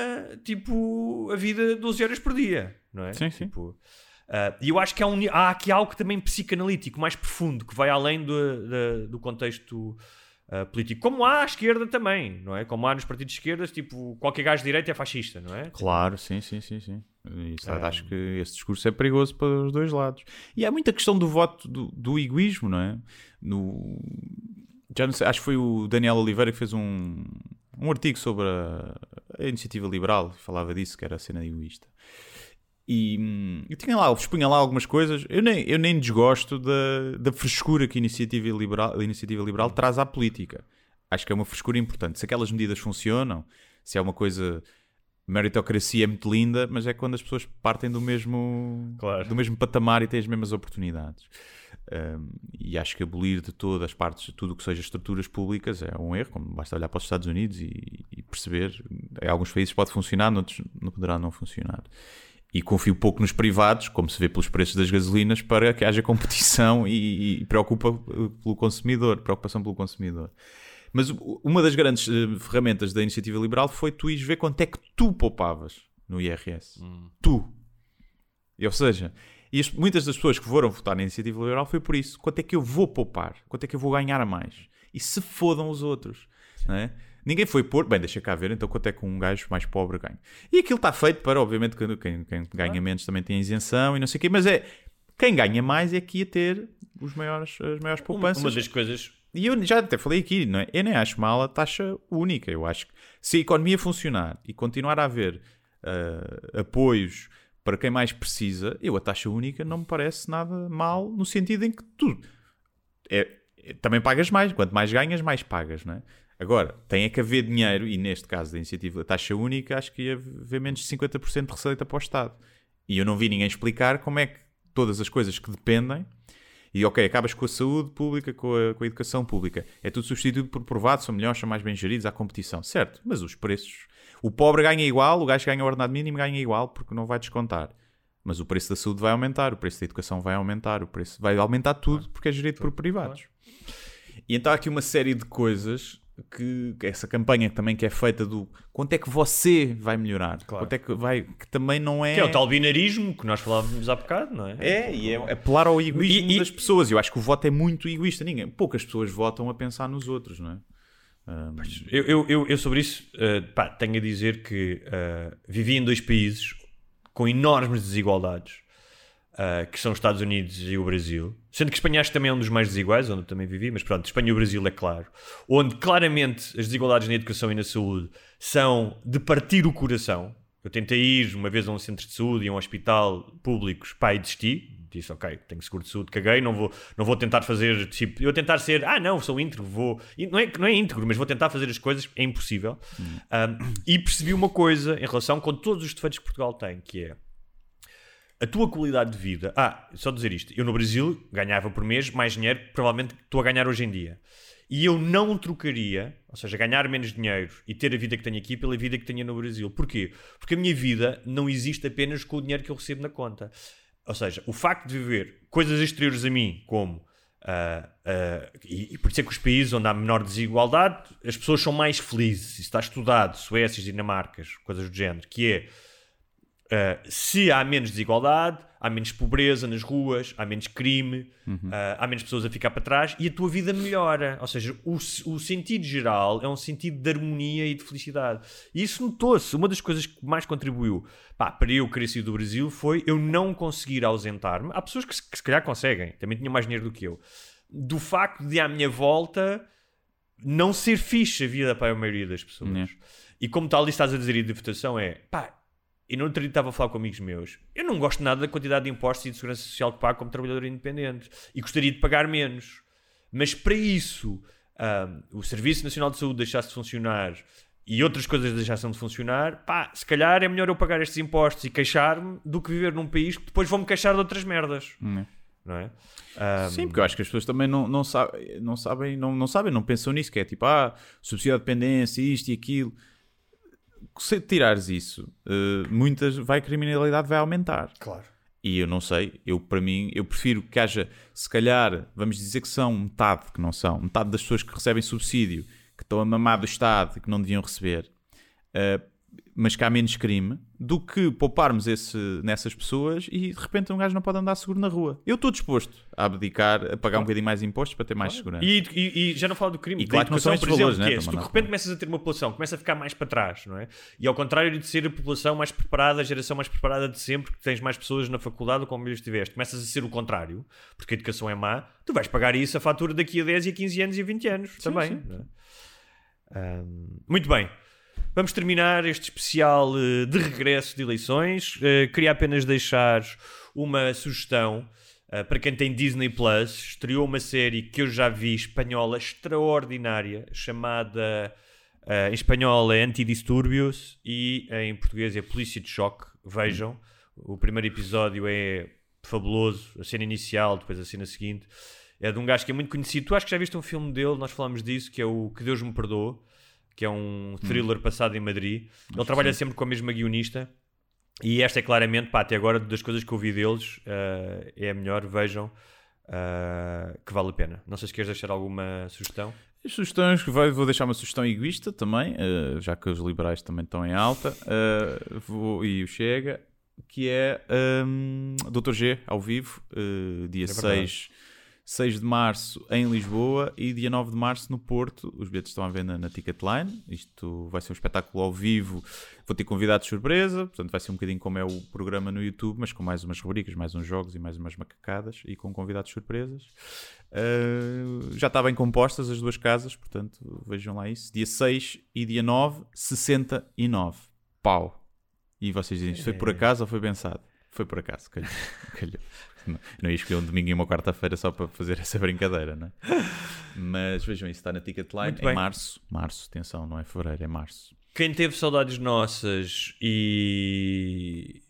tipo, a vida 12 horas por dia não é? Sim, sim. Tipo, uh, e eu acho que há, um, há aqui algo também psicanalítico, mais profundo, que vai além do, do, do contexto uh, político. Como há à esquerda também, não é? Como há nos partidos de esquerdas, tipo, qualquer gajo de direita é fascista, não é? Claro, sim, sim, sim, sim. Isso, é. Acho que esse discurso é perigoso para os dois lados. E há muita questão do voto, do, do egoísmo, não é? No... Já não sei, acho que foi o Daniel Oliveira que fez um, um artigo sobre a, a iniciativa liberal, falava disso, que era a cena egoísta. E, hum, e tinha lá, expunha lá algumas coisas. Eu nem, eu nem desgosto da, da frescura que a iniciativa, liberal, a iniciativa liberal traz à política. Acho que é uma frescura importante. Se aquelas medidas funcionam, se é uma coisa meritocracia é muito linda, mas é quando as pessoas partem do mesmo, Claro. do mesmo patamar e têm as mesmas oportunidades. Um, e acho que abolir de todas as partes, tudo o que seja estruturas públicas, é um erro. Como basta olhar para os Estados Unidos e, e perceber. Em alguns países pode funcionar, noutros não poderá não funcionar. E confio pouco nos privados, como se vê pelos preços das gasolinas, para que haja competição e, e preocupa uh, pelo consumidor, preocupação pelo consumidor. Mas uma das grandes eh, ferramentas da iniciativa liberal foi tu ires ver quanto é que tu poupavas no IRS. Tu. E, ou seja, e as- muitas das pessoas que foram votar na iniciativa liberal foi por isso. Quanto é que eu vou poupar? Quanto é que eu vou ganhar a mais? E se fodam os outros. Não é? Ninguém foi pôr, bem, deixa cá ver, então quanto é que um gajo mais pobre ganha? E aquilo está feito para, obviamente, que quem, quem ganha menos também tem isenção e não sei o quê, mas é quem ganha mais é que ia ter os maiores, as maiores Uma, poupanças. uma das coisas. E eu já até falei aqui, não é? eu nem acho mal a taxa única. Eu acho que se a economia funcionar e continuar a haver ah, apoios para quem mais precisa, eu a taxa única não me parece nada mal no sentido em que tu é- também pagas mais. Quanto mais ganhas, mais pagas, não é? Agora, tem é que haver dinheiro, e neste caso da iniciativa da taxa única, acho que ia haver menos de 50% de receita para o Estado. E eu não vi ninguém explicar como é que todas as coisas que dependem e ok, acabas com a saúde pública, com a, com a educação pública. É tudo substituído por privados, são melhores, são mais bem geridos, há competição. Certo, mas os preços... O pobre ganha igual, o gajo que ganha o ordenado mínimo ganha igual, porque não vai descontar. Mas o preço da saúde vai aumentar, o preço da educação vai aumentar, o preço vai aumentar tudo, porque é gerido por privados. E então há aqui uma série de coisas que essa campanha também que é feita do quanto é que você vai melhorar, quanto é que vai, que também não é... Que é o tal binarismo que nós falávamos há bocado, não é? É, e é apelar ao egoísmo E- e- das pessoas. Eu acho que o voto é muito egoísta. Ninguém, poucas pessoas votam a pensar nos outros, não é? Eu, eu, eu, eu sobre isso eh, pá, tenho a dizer que eh, vivi em dois países com enormes desigualdades, eh, que são os Estados Unidos e o Brasil. Sendo que Espanha acho que também é um dos mais desiguais, onde eu também vivi, mas pronto, Espanha e o Brasil é claro. Onde claramente as desigualdades na educação e na saúde são de partir o coração. Eu tentei ir uma vez a um centro de saúde e a um hospital públicos, e desisti. Disse, ok, tenho seguro de saúde, caguei, não vou, não vou tentar fazer, tipo, eu tentar ser, ah não, sou íntegro, vou, não é, não é íntegro, mas vou tentar fazer as coisas, é impossível. Um, e percebi uma coisa em relação com todos os defeitos que Portugal tem, que é a tua qualidade de vida. Ah, só dizer isto, eu no Brasil ganhava por mês mais dinheiro que provavelmente estou a ganhar hoje em dia. E eu não trocaria, ou seja, ganhar menos dinheiro e ter a vida que tenho aqui pela vida que tenho no Brasil. Porquê? Porque a minha vida não existe apenas com o dinheiro que eu recebo na conta. Ou seja, o facto de viver coisas exteriores a mim, como. ah, ah, e, e por isso é que os países onde há menor desigualdade, as pessoas são mais felizes. Isso está estudado, Suécias, Dinamarcas, coisas do género, que é Uh, se há menos desigualdade, há menos pobreza nas ruas, há menos crime, uh, há menos pessoas a ficar para trás e a tua vida melhora. Ou seja, o, o sentido geral é um sentido de harmonia e de felicidade. E isso notou-se. Uma das coisas que mais contribuiu pá, para eu querer sair do Brasil foi eu não conseguir ausentar-me. Há pessoas que se, que se calhar conseguem, também tinham mais dinheiro do que eu. Do facto de à minha volta não ser fixe a vida para a maioria das pessoas. Né. E como tal, ali estás a dizer aí de votação é pá, e no outro dia estava a falar com amigos meus. Eu não gosto nada da quantidade de impostos e de segurança social que pago como trabalhador independente. E gostaria de pagar menos. Mas para isso, ahm, o Serviço Nacional de Saúde deixasse de funcionar e outras coisas deixassem de funcionar, pá, se calhar é melhor eu pagar estes impostos e queixar-me do que viver num país que depois vão-me queixar de outras merdas. Hum. Não é? Ahm, Sim, porque eu acho que as pessoas também não, não, sabem, não sabem, não, não sabem, não pensam nisso, que é tipo, ah, subsídio à dependência, isto e aquilo. Se tirares isso, eh, muitas, vai a criminalidade vai aumentar. Claro. E eu não sei, eu para mim, eu prefiro que haja, se calhar, vamos dizer que são metade, que não são, metade das pessoas que recebem subsídio, que estão a mamar do Estado e que não deviam receber, eh, mas que há menos crime, do que pouparmos esse, nessas pessoas e de repente um gajo não pode andar seguro na rua. Eu estou disposto a abdicar, a pagar um bocadinho mais impostos para ter mais segurança. E, e- e já não falo do crime, E claro que não são estes valores, exemplo, né, é, se tu de repente começas a ter uma população que começa a ficar mais para trás, não é? E ao contrário de ser a população mais preparada, a geração mais preparada de sempre, que tens mais pessoas na faculdade ou como estiveste, começas a ser o contrário, porque a educação é má, tu vais pagar isso a fatura daqui a 10 e a 15 anos e a 20 anos também. sim. é? Ahm, muito bem. Vamos terminar este especial eh, de regresso de eleições. Eh, queria apenas deixar uma sugestão eh, para quem tem Disney Plus. Estreou uma série que eu já vi espanhola extraordinária chamada Uh, em espanhol é Antidistúrbios e em português é Polícia de Choque. Vejam, o primeiro episódio é fabuloso, a cena inicial, depois a cena seguinte. É de um gajo que é muito conhecido. Tu acho que já viste um filme dele, nós falamos disso, que é o Que Deus Me Perdoe, que é um thriller passado em Madrid. Ele trabalha sempre com a mesma guionista. E esta é claramente, pá, até agora, das coisas que eu vi deles, uh, é a melhor. Vejam uh, que vale a pena. Não sei se queres deixar alguma sugestão. As sugestões, vou vou deixar uma sugestão egoísta também, uh, já que os liberais também estão em alta, vou, e o Chega, que é um, Dr. G, ao vivo, dia É 6, 6 de março em Lisboa e dia 9 de março no Porto. Os bilhetes estão à venda na Ticketline. Isto vai ser um espetáculo ao vivo. Vou ter convidados de surpresa, portanto vai ser um bocadinho como é o programa no YouTube, mas com mais umas rubricas, mais uns jogos e mais umas macacadas e com convidados de surpresas. Uh, já está bem compostas as duas casas, portanto vejam lá isso. Dia 6 e dia 9, 69. Pau. E vocês dizem, isto foi por acaso ou foi pensado? Foi por acaso, calhou. Não, ia escolher um domingo e uma quarta-feira só para fazer essa brincadeira, não é? Mas vejam isso, está na Ticketline em março. Março, atenção, não é fevereiro, é março. Quem teve saudades nossas e,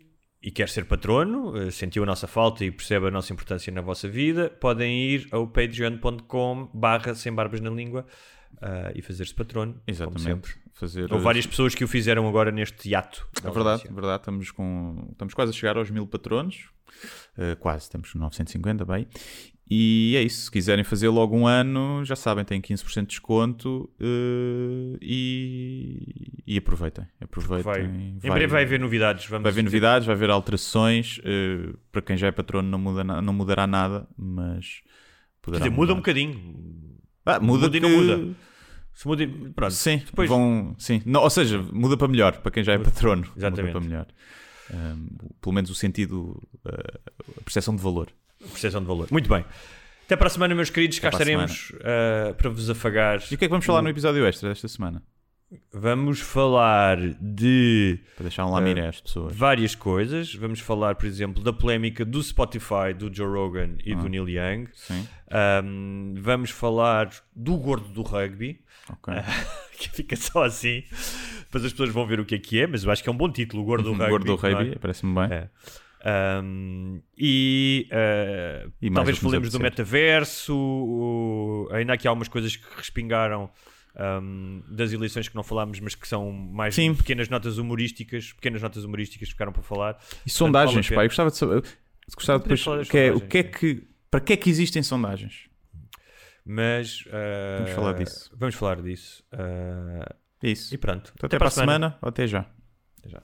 e quer ser patrono, eh, sentiu a nossa falta e percebe a nossa importância na vossa vida, podem ir ao patreon.com barra sem barbas na língua ah, e fazer-se patrono, Exatamente. Fazer Houve várias pessoas que o fizeram agora neste hiato. É verdade, verdade. Estamos, com, estamos quase a chegar aos mil patronos. Uh, quase, estamos com 950, bem. E é isso. Se quiserem fazer logo um ano, já sabem, têm 15% de desconto uh, e, e aproveitem. Aproveitem. Vai- Em breve vai haver novidades. Vamos Vai haver novidades, vai haver alterações. uh, para quem já é patrono, não, muda não mudará nada, mas poderá dizer, muda um bocadinho. Ah, muda, muda e não que- muda. Se muda, pronto. Sim, Depois- vão, sim. Não, ou seja, muda para melhor, para quem já é patrono. Exatamente. Muda para melhor. Um, pelo menos o sentido, uh, a percepção de valor. Percepção de valor. Muito bem. Até para a semana, meus queridos. Cá Até para a estaremos ah, para vos afagar. E o que é que vamos falar no episódio extra desta semana? Vamos falar de Para deixar um lamiré às pessoas. várias coisas. Vamos falar, por exemplo, da polémica do Spotify, do Joe Rogan e Ah. do Neil Young. Sim, Ahm, vamos falar do gordo do rugby, ok. que fica só assim. Depois as pessoas vão ver o que é que é, mas eu acho que é um bom título, o gordo do rugby. Gordo do é? rugby, parece-me bem. É. Ahm, e, ah, E talvez falemos do metaverso. o- ainda há aqui algumas coisas que respingaram ahm, das eleições que não falámos, mas que são mais Sim. pequenas notas humorísticas. Pequenas notas humorísticas que ficaram para falar. E sondagens, a pá, eu gostava de saber. Gostava depois, que é, o que é que, para que é que existem sondagens? Mas ah, Vamos falar disso. Vamos falar disso. É isso. e pronto. Então, até, para a semana, ou até já. Até já.